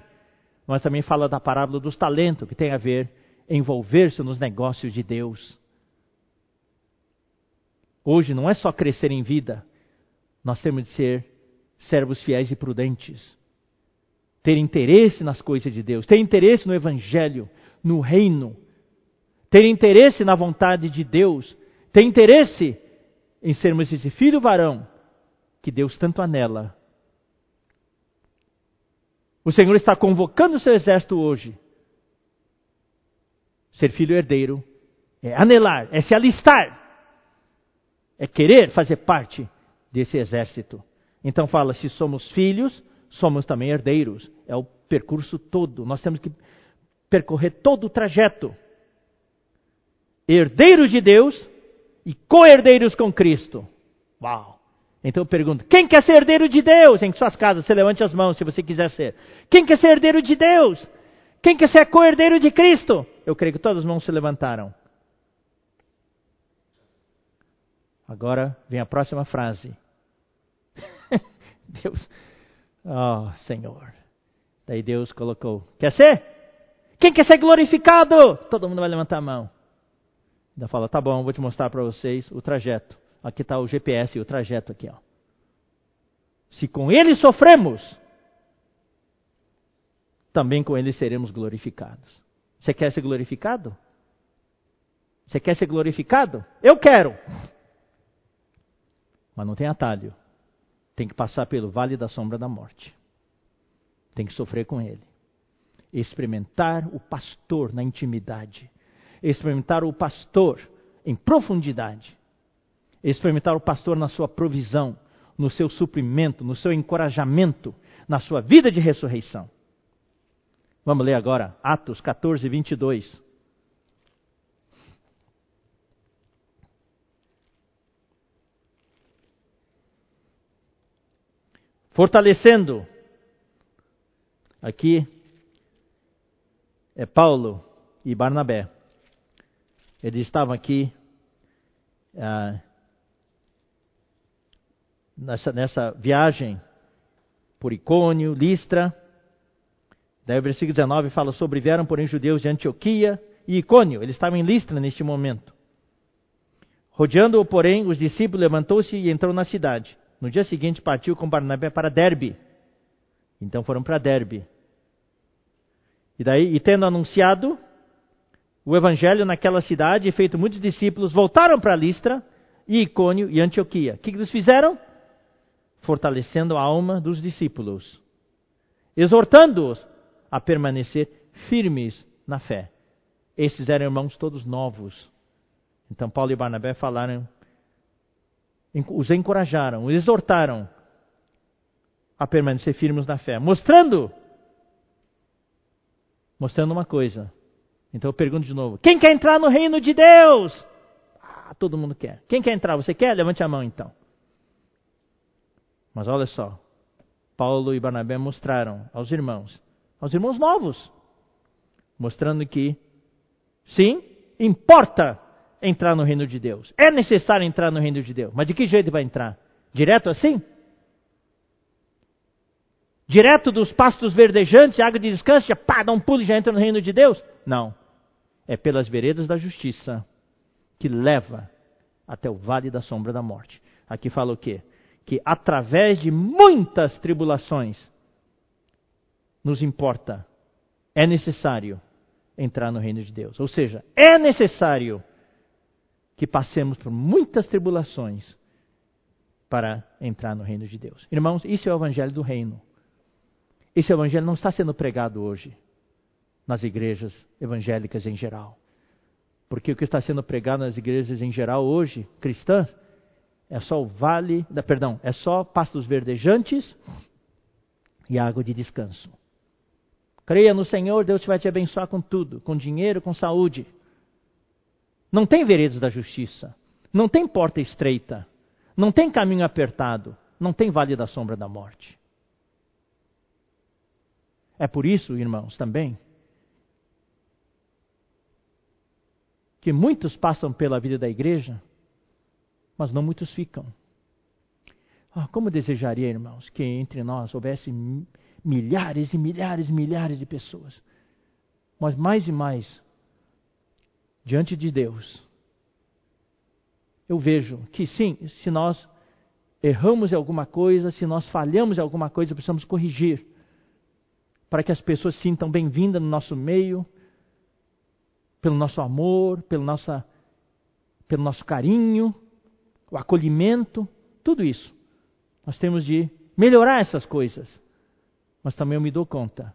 Mas também fala da parábola dos talentos, que tem a ver envolver-se nos negócios de Deus. Hoje não é só crescer em vida, nós temos de ser servos fiéis e prudentes. Ter interesse nas coisas de Deus, ter interesse no Evangelho, no reino, ter interesse na vontade de Deus, ter interesse em sermos esse filho varão que Deus tanto anela. O Senhor está convocando o seu exército hoje. Ser filho herdeiro é anelar, é se alistar, é querer fazer parte desse exército. Então fala: se somos filhos, somos também herdeiros. É o percurso todo. Nós temos que percorrer todo o trajeto. Herdeiros de Deus e co-herdeiros com Cristo. Uau! Então eu pergunto: quem quer ser herdeiro de Deus? Em suas casas, você levante as mãos se você quiser ser. Quem quer ser herdeiro de Deus? Quem quer ser co-herdeiro de Cristo? Eu creio que todas as mãos se levantaram. Agora vem a próxima frase. Deus, oh Senhor. Daí Deus colocou: Quer ser? Quem quer ser glorificado? Todo mundo vai levantar a mão. Ainda fala: Tá bom, vou te mostrar para vocês o trajeto. Aqui está o GPS o trajeto aqui, ó. Se com ele sofremos, também com ele seremos glorificados. Você quer ser glorificado? Você quer ser glorificado? Eu quero. Mas não tem atalho. Tem que passar pelo vale da sombra da morte. Tem que sofrer com ele. Experimentar o pastor na intimidade. Experimentar o pastor em profundidade. Experimentar o pastor na sua provisão, no seu suprimento, no seu encorajamento, na sua vida de ressurreição. Vamos ler agora Atos 14, 22. Fortalecendo. Aqui é Paulo e Barnabé. Eles estavam aqui ah, nessa, nessa viagem por Icônio, Listra. Daí o versículo 19 fala sobre vieram, porém, judeus de Antioquia e Icônio. Eles estavam em Listra neste momento. Rodeando-o, porém, os discípulos levantou-se e entrou na cidade. No dia seguinte partiu com Barnabé para Derbe. Então foram para Derbe. E daí, e tendo anunciado o evangelho naquela cidade e feito muitos discípulos, voltaram para Listra, e Icônio e Antioquia. O que, que eles fizeram? Fortalecendo a alma dos discípulos, exortando-os a permanecer firmes na fé. Esses eram irmãos todos novos. Então Paulo e Barnabé falaram os encorajaram, os exortaram a permanecer firmes na fé, mostrando mostrando uma coisa. Então eu pergunto de novo: quem quer entrar no reino de Deus? Ah, todo mundo quer. Quem quer entrar? Você quer? Levante a mão então. Mas olha só, Paulo e Barnabé mostraram aos irmãos, aos irmãos novos, mostrando que sim, importa entrar no reino de Deus. É necessário entrar no reino de Deus. Mas de que jeito vai entrar? Direto assim? Direto dos pastos verdejantes, água de descanso, já pá, dá um pulo e já entra no reino de Deus? Não. É pelas veredas da justiça que leva até o vale da sombra da morte. Aqui fala o quê? Que através de muitas tribulações nos importa, é necessário entrar no reino de Deus. Ou seja, é necessário que passemos por muitas tribulações para entrar no reino de Deus. Irmãos, isso é o evangelho do reino. Esse evangelho não está sendo pregado hoje nas igrejas evangélicas em geral. Porque o que está sendo pregado nas igrejas em geral hoje, cristãs, é só o vale, da, perdão, é só pastos verdejantes e água de descanso. Creia no Senhor, Deus vai te abençoar com tudo, com dinheiro, com saúde. Não tem veredas da justiça. Não tem porta estreita. Não tem caminho apertado. Não tem vale da sombra da morte. É por isso, irmãos, também, que muitos passam pela vida da igreja, mas não muitos ficam. Ah, como desejaria, irmãos, que entre nós houvesse milhares e milhares e milhares de pessoas, mas mais e mais diante de Deus, eu vejo que sim, se nós erramos em alguma coisa, se nós falhamos em alguma coisa, precisamos corrigir, para que as pessoas sintam bem-vindas no nosso meio, pelo nosso amor, pelo, nossa, pelo nosso carinho, o acolhimento, tudo isso. Nós temos de melhorar essas coisas. Mas também eu me dou conta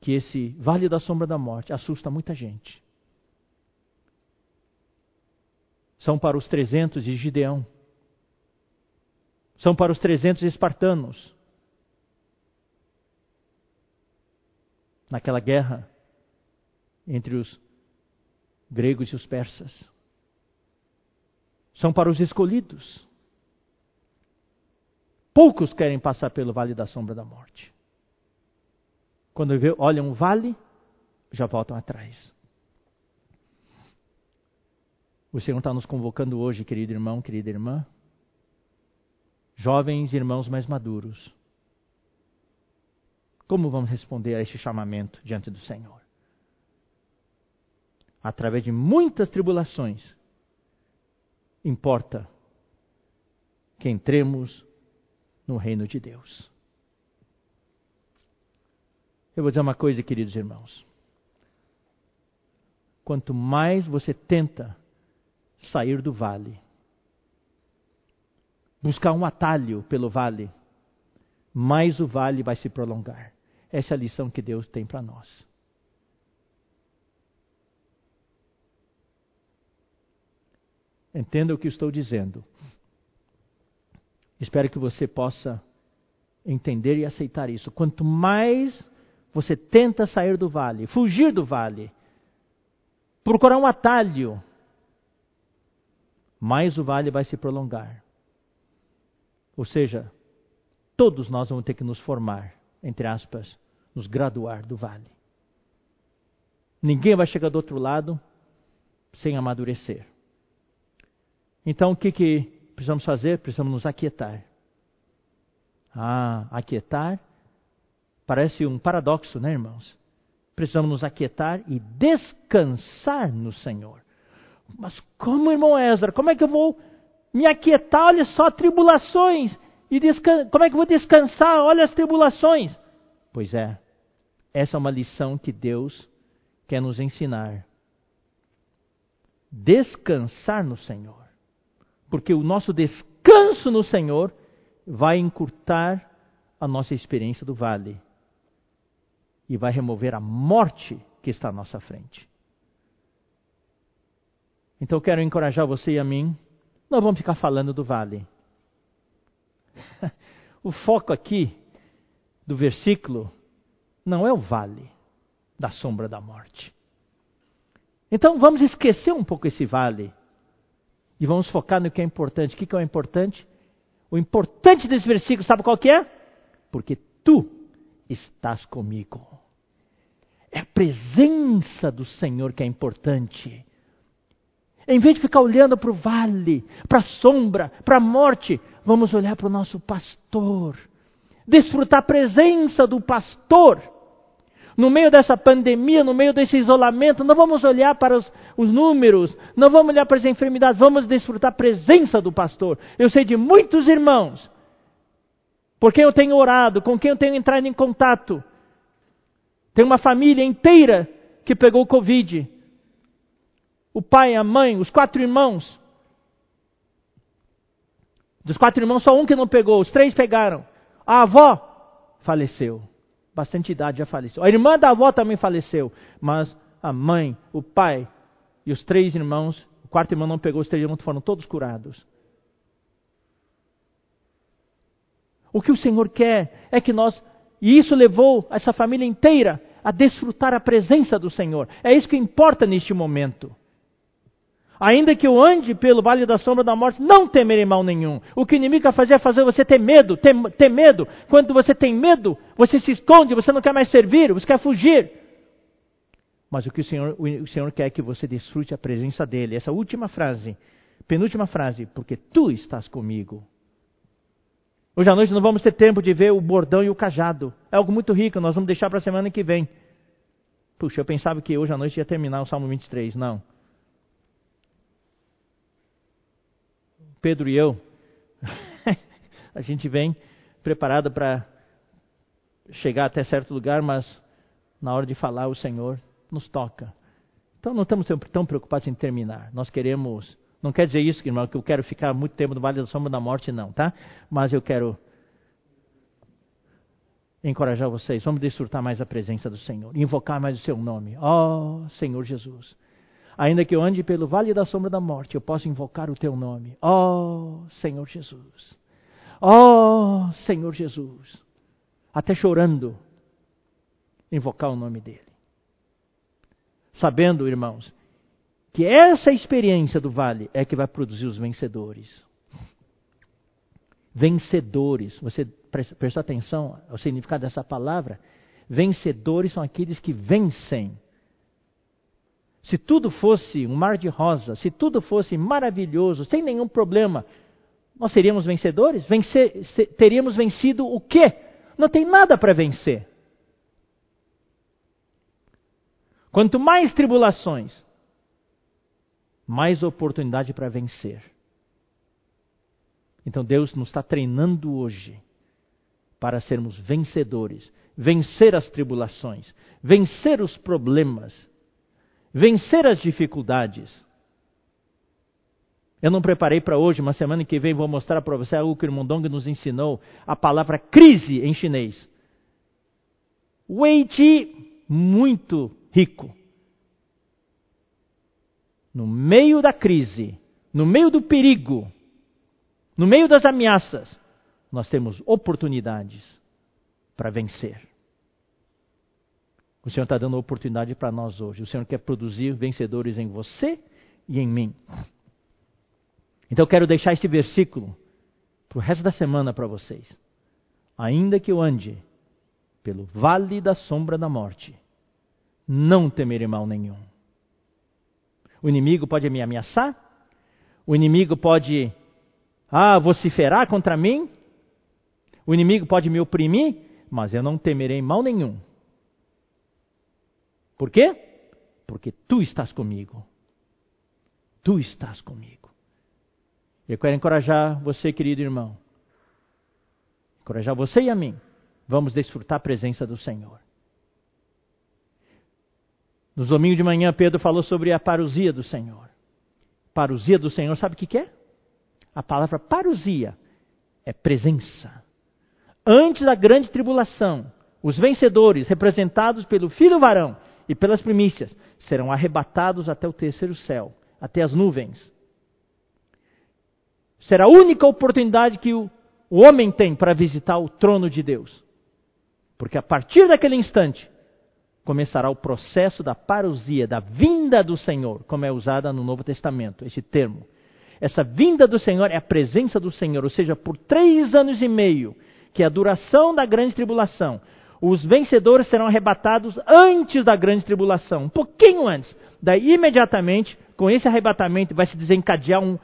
que esse vale da sombra da morte assusta muita gente. São para os 300 de Gideão. São para os 300 espartanos. Naquela guerra entre os gregos e os persas. São para os escolhidos. Poucos querem passar pelo vale da sombra da morte. Quando olham o vale, já voltam atrás. O Senhor está nos convocando hoje, querido irmão, querida irmã, jovens irmãos mais maduros. Como vamos responder a este chamamento diante do Senhor? Através de muitas tribulações, importa que entremos no reino de Deus. Eu vou dizer uma coisa, queridos irmãos. Quanto mais você tenta sair do vale, buscar um atalho pelo vale, mais o vale vai se prolongar. Essa é a lição que Deus tem para nós. Entenda o que estou dizendo. Espero que você possa entender e aceitar isso. Quanto mais você tenta sair do vale, fugir do vale, procurar um atalho, mais o vale vai se prolongar. Ou seja, todos nós vamos ter que nos formar, entre aspas, nos graduar do vale. Ninguém vai chegar do outro lado sem amadurecer. Então, o que, que precisamos fazer? Precisamos nos aquietar. Ah, aquietar parece um paradoxo, né, irmãos? Precisamos nos aquietar e descansar no Senhor. Mas como, irmão Ezra, como é que eu vou me aquietar? Olha só, tribulações. E como é que eu vou descansar? Olha as tribulações. Pois é, essa é uma lição que Deus quer nos ensinar. Descansar no Senhor. Porque o nosso descanso no Senhor vai encurtar a nossa experiência do vale e vai remover a morte que está à nossa frente. Então eu quero encorajar você e a mim. Não vamos ficar falando do vale. o foco aqui do versículo não é o vale da sombra da morte. Então vamos esquecer um pouco esse vale e vamos focar no que é importante. O que é o importante? O importante desse versículo, sabe qual que é? Porque tu estás comigo. É a presença do Senhor que é importante. Em vez de ficar olhando para o vale, para a sombra, para a morte, vamos olhar para o nosso pastor. Desfrutar a presença do pastor. No meio dessa pandemia, no meio desse isolamento, não vamos olhar para os, os números, não vamos olhar para as enfermidades, vamos desfrutar a presença do pastor. Eu sei de muitos irmãos, por quem eu tenho orado, com quem eu tenho entrado em contato. Tem uma família inteira que pegou Covid o pai, a mãe, os quatro irmãos. Dos quatro irmãos, só um que não pegou, os três pegaram. A avó faleceu. Bastante idade já faleceu. A irmã da avó também faleceu. Mas a mãe, o pai e os três irmãos, o quarto irmão não pegou, os três irmãos foram todos curados. O que o Senhor quer é que nós, e isso levou essa família inteira a desfrutar a presença do Senhor. É isso que importa neste momento. Ainda que eu ande pelo vale da sombra da morte, não temerei mal nenhum. O que o inimigo quer fazer é fazer você ter medo, ter, ter medo. Quando você tem medo, você se esconde, você não quer mais servir, você quer fugir. Mas o que o Senhor, o Senhor quer é que você desfrute a presença dEle. Essa última frase, penúltima frase, porque tu estás comigo. Hoje à noite não vamos ter tempo de ver o bordão e o cajado. É algo muito rico, nós vamos deixar para a semana que vem. Puxa, eu pensava que hoje à noite ia terminar o Salmo 23. Não. Pedro e eu, a gente vem preparado para chegar até certo lugar, mas na hora de falar o Senhor nos toca. Então não estamos tão preocupados em terminar. Nós queremos, não quer dizer isso, irmão, que eu quero ficar muito tempo no vale da sombra da morte, não, tá? Mas eu quero encorajar vocês. Vamos desfrutar mais a presença do Senhor, invocar mais o seu nome. Ó oh, Senhor Jesus. Ainda que eu ande pelo vale da sombra da morte, eu posso invocar o teu nome. Ó oh, Senhor Jesus. Ó oh, Senhor Jesus. Até chorando, invocar o nome dele. Sabendo, irmãos, que essa experiência do vale é que vai produzir os vencedores. Vencedores, você prestou atenção ao significado dessa palavra? Vencedores são aqueles que vencem. Se tudo fosse um mar de rosa, se tudo fosse maravilhoso, sem nenhum problema, nós seríamos vencedores? Vencer, teríamos vencido o quê? Não tem nada para vencer. Quanto mais tribulações, mais oportunidade para vencer. Então Deus nos está treinando hoje para sermos vencedores, vencer as tribulações, vencer os problemas, vencer as dificuldades. Eu não preparei para hoje, mas semana que vem vou mostrar para você algo que o irmão Dong nos ensinou, a palavra crise em chinês. Wei Ji, muito rico. No meio da crise, no meio do perigo, no meio das ameaças, nós temos oportunidades para vencer. O Senhor está dando oportunidade para nós hoje. O Senhor quer produzir vencedores em você e em mim. Então eu quero deixar este versículo para o resto da semana para vocês. Ainda que eu ande pelo vale da sombra da morte, não temerei mal nenhum. O inimigo pode me ameaçar, o inimigo pode ah, vociferar contra mim, o inimigo pode me oprimir, mas eu não temerei mal nenhum. Por quê? Porque tu estás comigo. Tu estás comigo. Eu quero encorajar você, querido irmão. Encorajar você e a mim. Vamos desfrutar a presença do Senhor. Nos domingos de manhã, Pedro falou sobre a parousia do Senhor. Parousia do Senhor, sabe o que é? A palavra parousia é presença. Antes da grande tribulação, os vencedores, representados pelo filho varão e pelas primícias, serão arrebatados até o terceiro céu, até as nuvens. Será a única oportunidade que o, homem tem para visitar o trono de Deus. Porque a partir daquele instante, começará o processo da parousia, da vinda do Senhor, como é usada no Novo Testamento, esse termo. Essa vinda do Senhor é a presença do Senhor, ou seja, por três anos e meio, que é a duração da grande tribulação, os vencedores serão arrebatados antes da grande tribulação, um pouquinho antes. Daí, imediatamente, com esse arrebatamento, vai se desencadear um,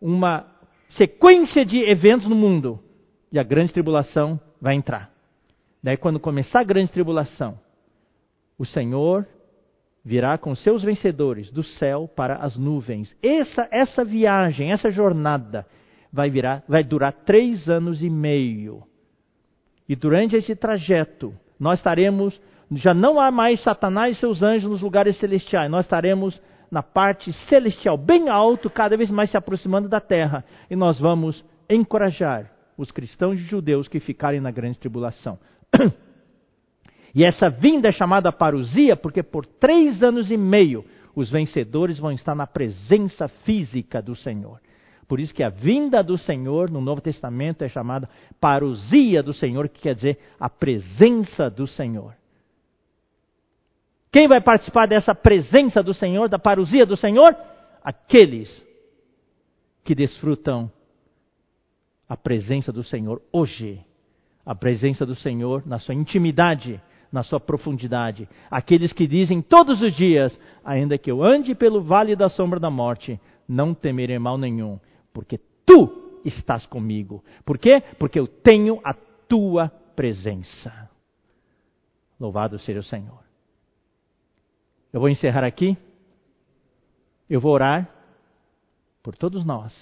uma sequência de eventos no mundo, e a grande tribulação vai entrar. Daí, quando começar a grande tribulação, o Senhor virá com seus vencedores do céu para as nuvens. Essa, essa viagem, essa jornada vai, virar, vai durar três anos e meio. E durante esse trajeto, nós estaremos, já não há mais Satanás e seus anjos nos lugares celestiais, nós estaremos na parte celestial, bem alto, cada vez mais se aproximando da terra. E nós vamos encorajar os cristãos e judeus que ficarem na grande tribulação. E essa vinda é chamada parousia porque por três anos e meio os vencedores vão estar na presença física do Senhor. Por isso que a vinda do Senhor no Novo Testamento é chamada parousia do Senhor, que quer dizer a presença do Senhor. Quem vai participar dessa presença do Senhor, da parousia do Senhor? Aqueles que desfrutam a presença do Senhor hoje. A presença do Senhor na sua intimidade na sua profundidade. Aqueles que dizem todos os dias: ainda que eu ande pelo vale da sombra da morte, não temerei mal nenhum, porque tu estás comigo. Por quê? Porque eu tenho a tua presença. Louvado seja o Senhor. Eu vou encerrar aqui. Eu vou orar por todos nós.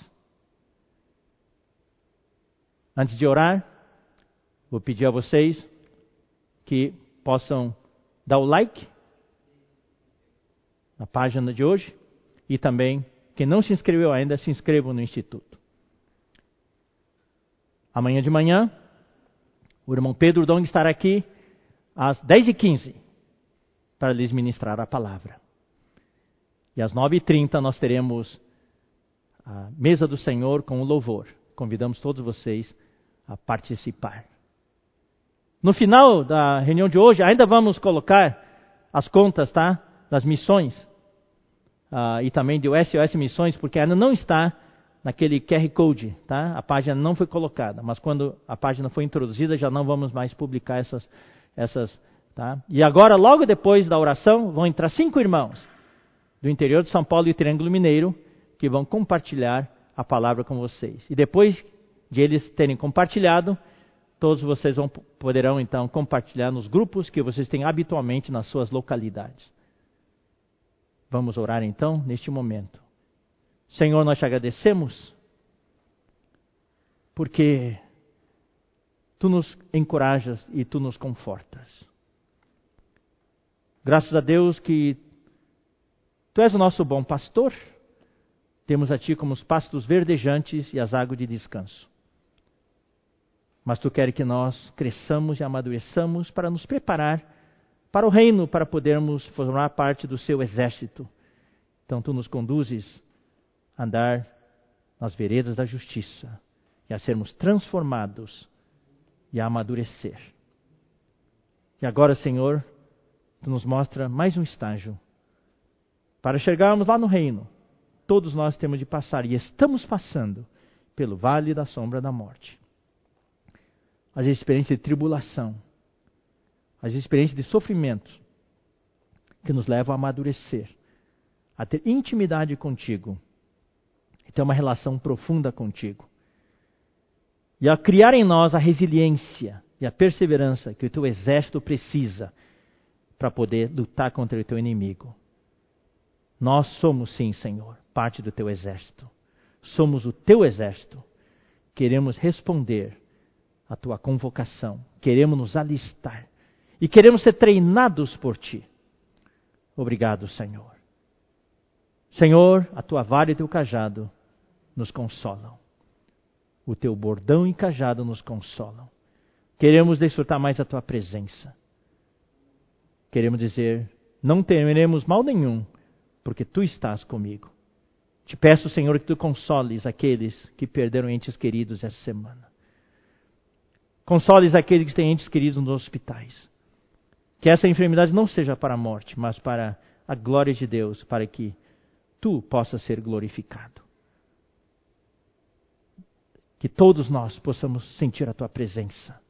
Antes de orar, vou pedir a vocês que possam dar o like na página de hoje e também, quem não se inscreveu ainda, se inscreva no Instituto. Amanhã de manhã, o irmão Pedro Dong estará aqui às 10h15 para lhes ministrar a palavra. E às 9h30 nós teremos a mesa do Senhor com o louvor. Convidamos todos vocês a participar. No final da reunião de hoje, ainda vamos colocar as contas, tá? Das missões. uh, e também de SOS Missões, porque ainda não está naquele QR Code, tá? A página não foi colocada, mas quando a página foi introduzida já não vamos mais publicar essas, essas, tá? E agora, logo depois da oração, vão entrar cinco irmãos do interior de São Paulo e Triângulo Mineiro que vão compartilhar a palavra com vocês. E depois de eles terem compartilhado, todos vocês vão, poderão então compartilhar nos grupos que vocês têm habitualmente nas suas localidades. Vamos orar então neste momento. Senhor, nós te agradecemos porque tu nos encorajas e tu nos confortas. Graças a Deus que tu és o nosso bom pastor, temos a ti como os pastos verdejantes e as águas de descanso. Mas tu queres que nós cresçamos e amadureçamos para nos preparar para o reino, para podermos formar parte do seu exército. Então tu nos conduzes a andar nas veredas da justiça e a sermos transformados e a amadurecer. E agora, Senhor, tu nos mostra mais um estágio para chegarmos lá no reino. Todos nós temos de passar e estamos passando pelo vale da sombra da morte. As experiências de tribulação, as experiências de sofrimento que nos levam a amadurecer, a ter intimidade contigo e ter uma relação profunda contigo. E a criar em nós a resiliência e a perseverança que o teu exército precisa para poder lutar contra o teu inimigo. Nós somos, sim, Senhor, parte do teu exército. Somos o teu exército. Queremos responder à tua convocação. Queremos nos alistar e queremos ser treinados por ti. Obrigado, Senhor. Senhor, a tua vara e teu cajado nos consolam. O teu bordão e cajado nos consolam. Queremos desfrutar mais a tua presença. Queremos dizer: não temeremos mal nenhum, porque tu estás comigo. Te peço, Senhor, que tu consoles aqueles que perderam entes queridos essa semana. Consoles aqueles que têm entes queridos nos hospitais. Que essa enfermidade não seja para a morte, mas para a glória de Deus, para que tu possas ser glorificado. Que todos nós possamos sentir a tua presença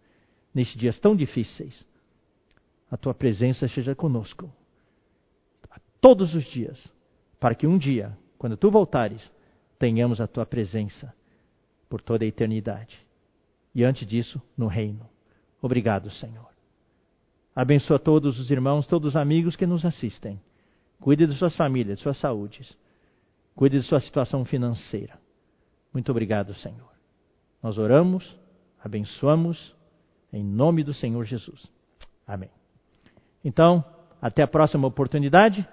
nestes dias tão difíceis. A tua presença esteja conosco todos os dias, para que um dia, quando tu voltares, tenhamos a tua presença por toda a eternidade. E antes disso, no reino. Obrigado, Senhor. Abençoa todos os irmãos, todos os amigos que nos assistem. Cuide de suas famílias, de suas saúdes. Cuide de sua situação financeira. Muito obrigado, Senhor. Nós oramos, abençoamos, em nome do Senhor Jesus. Amém. Então, até a próxima oportunidade.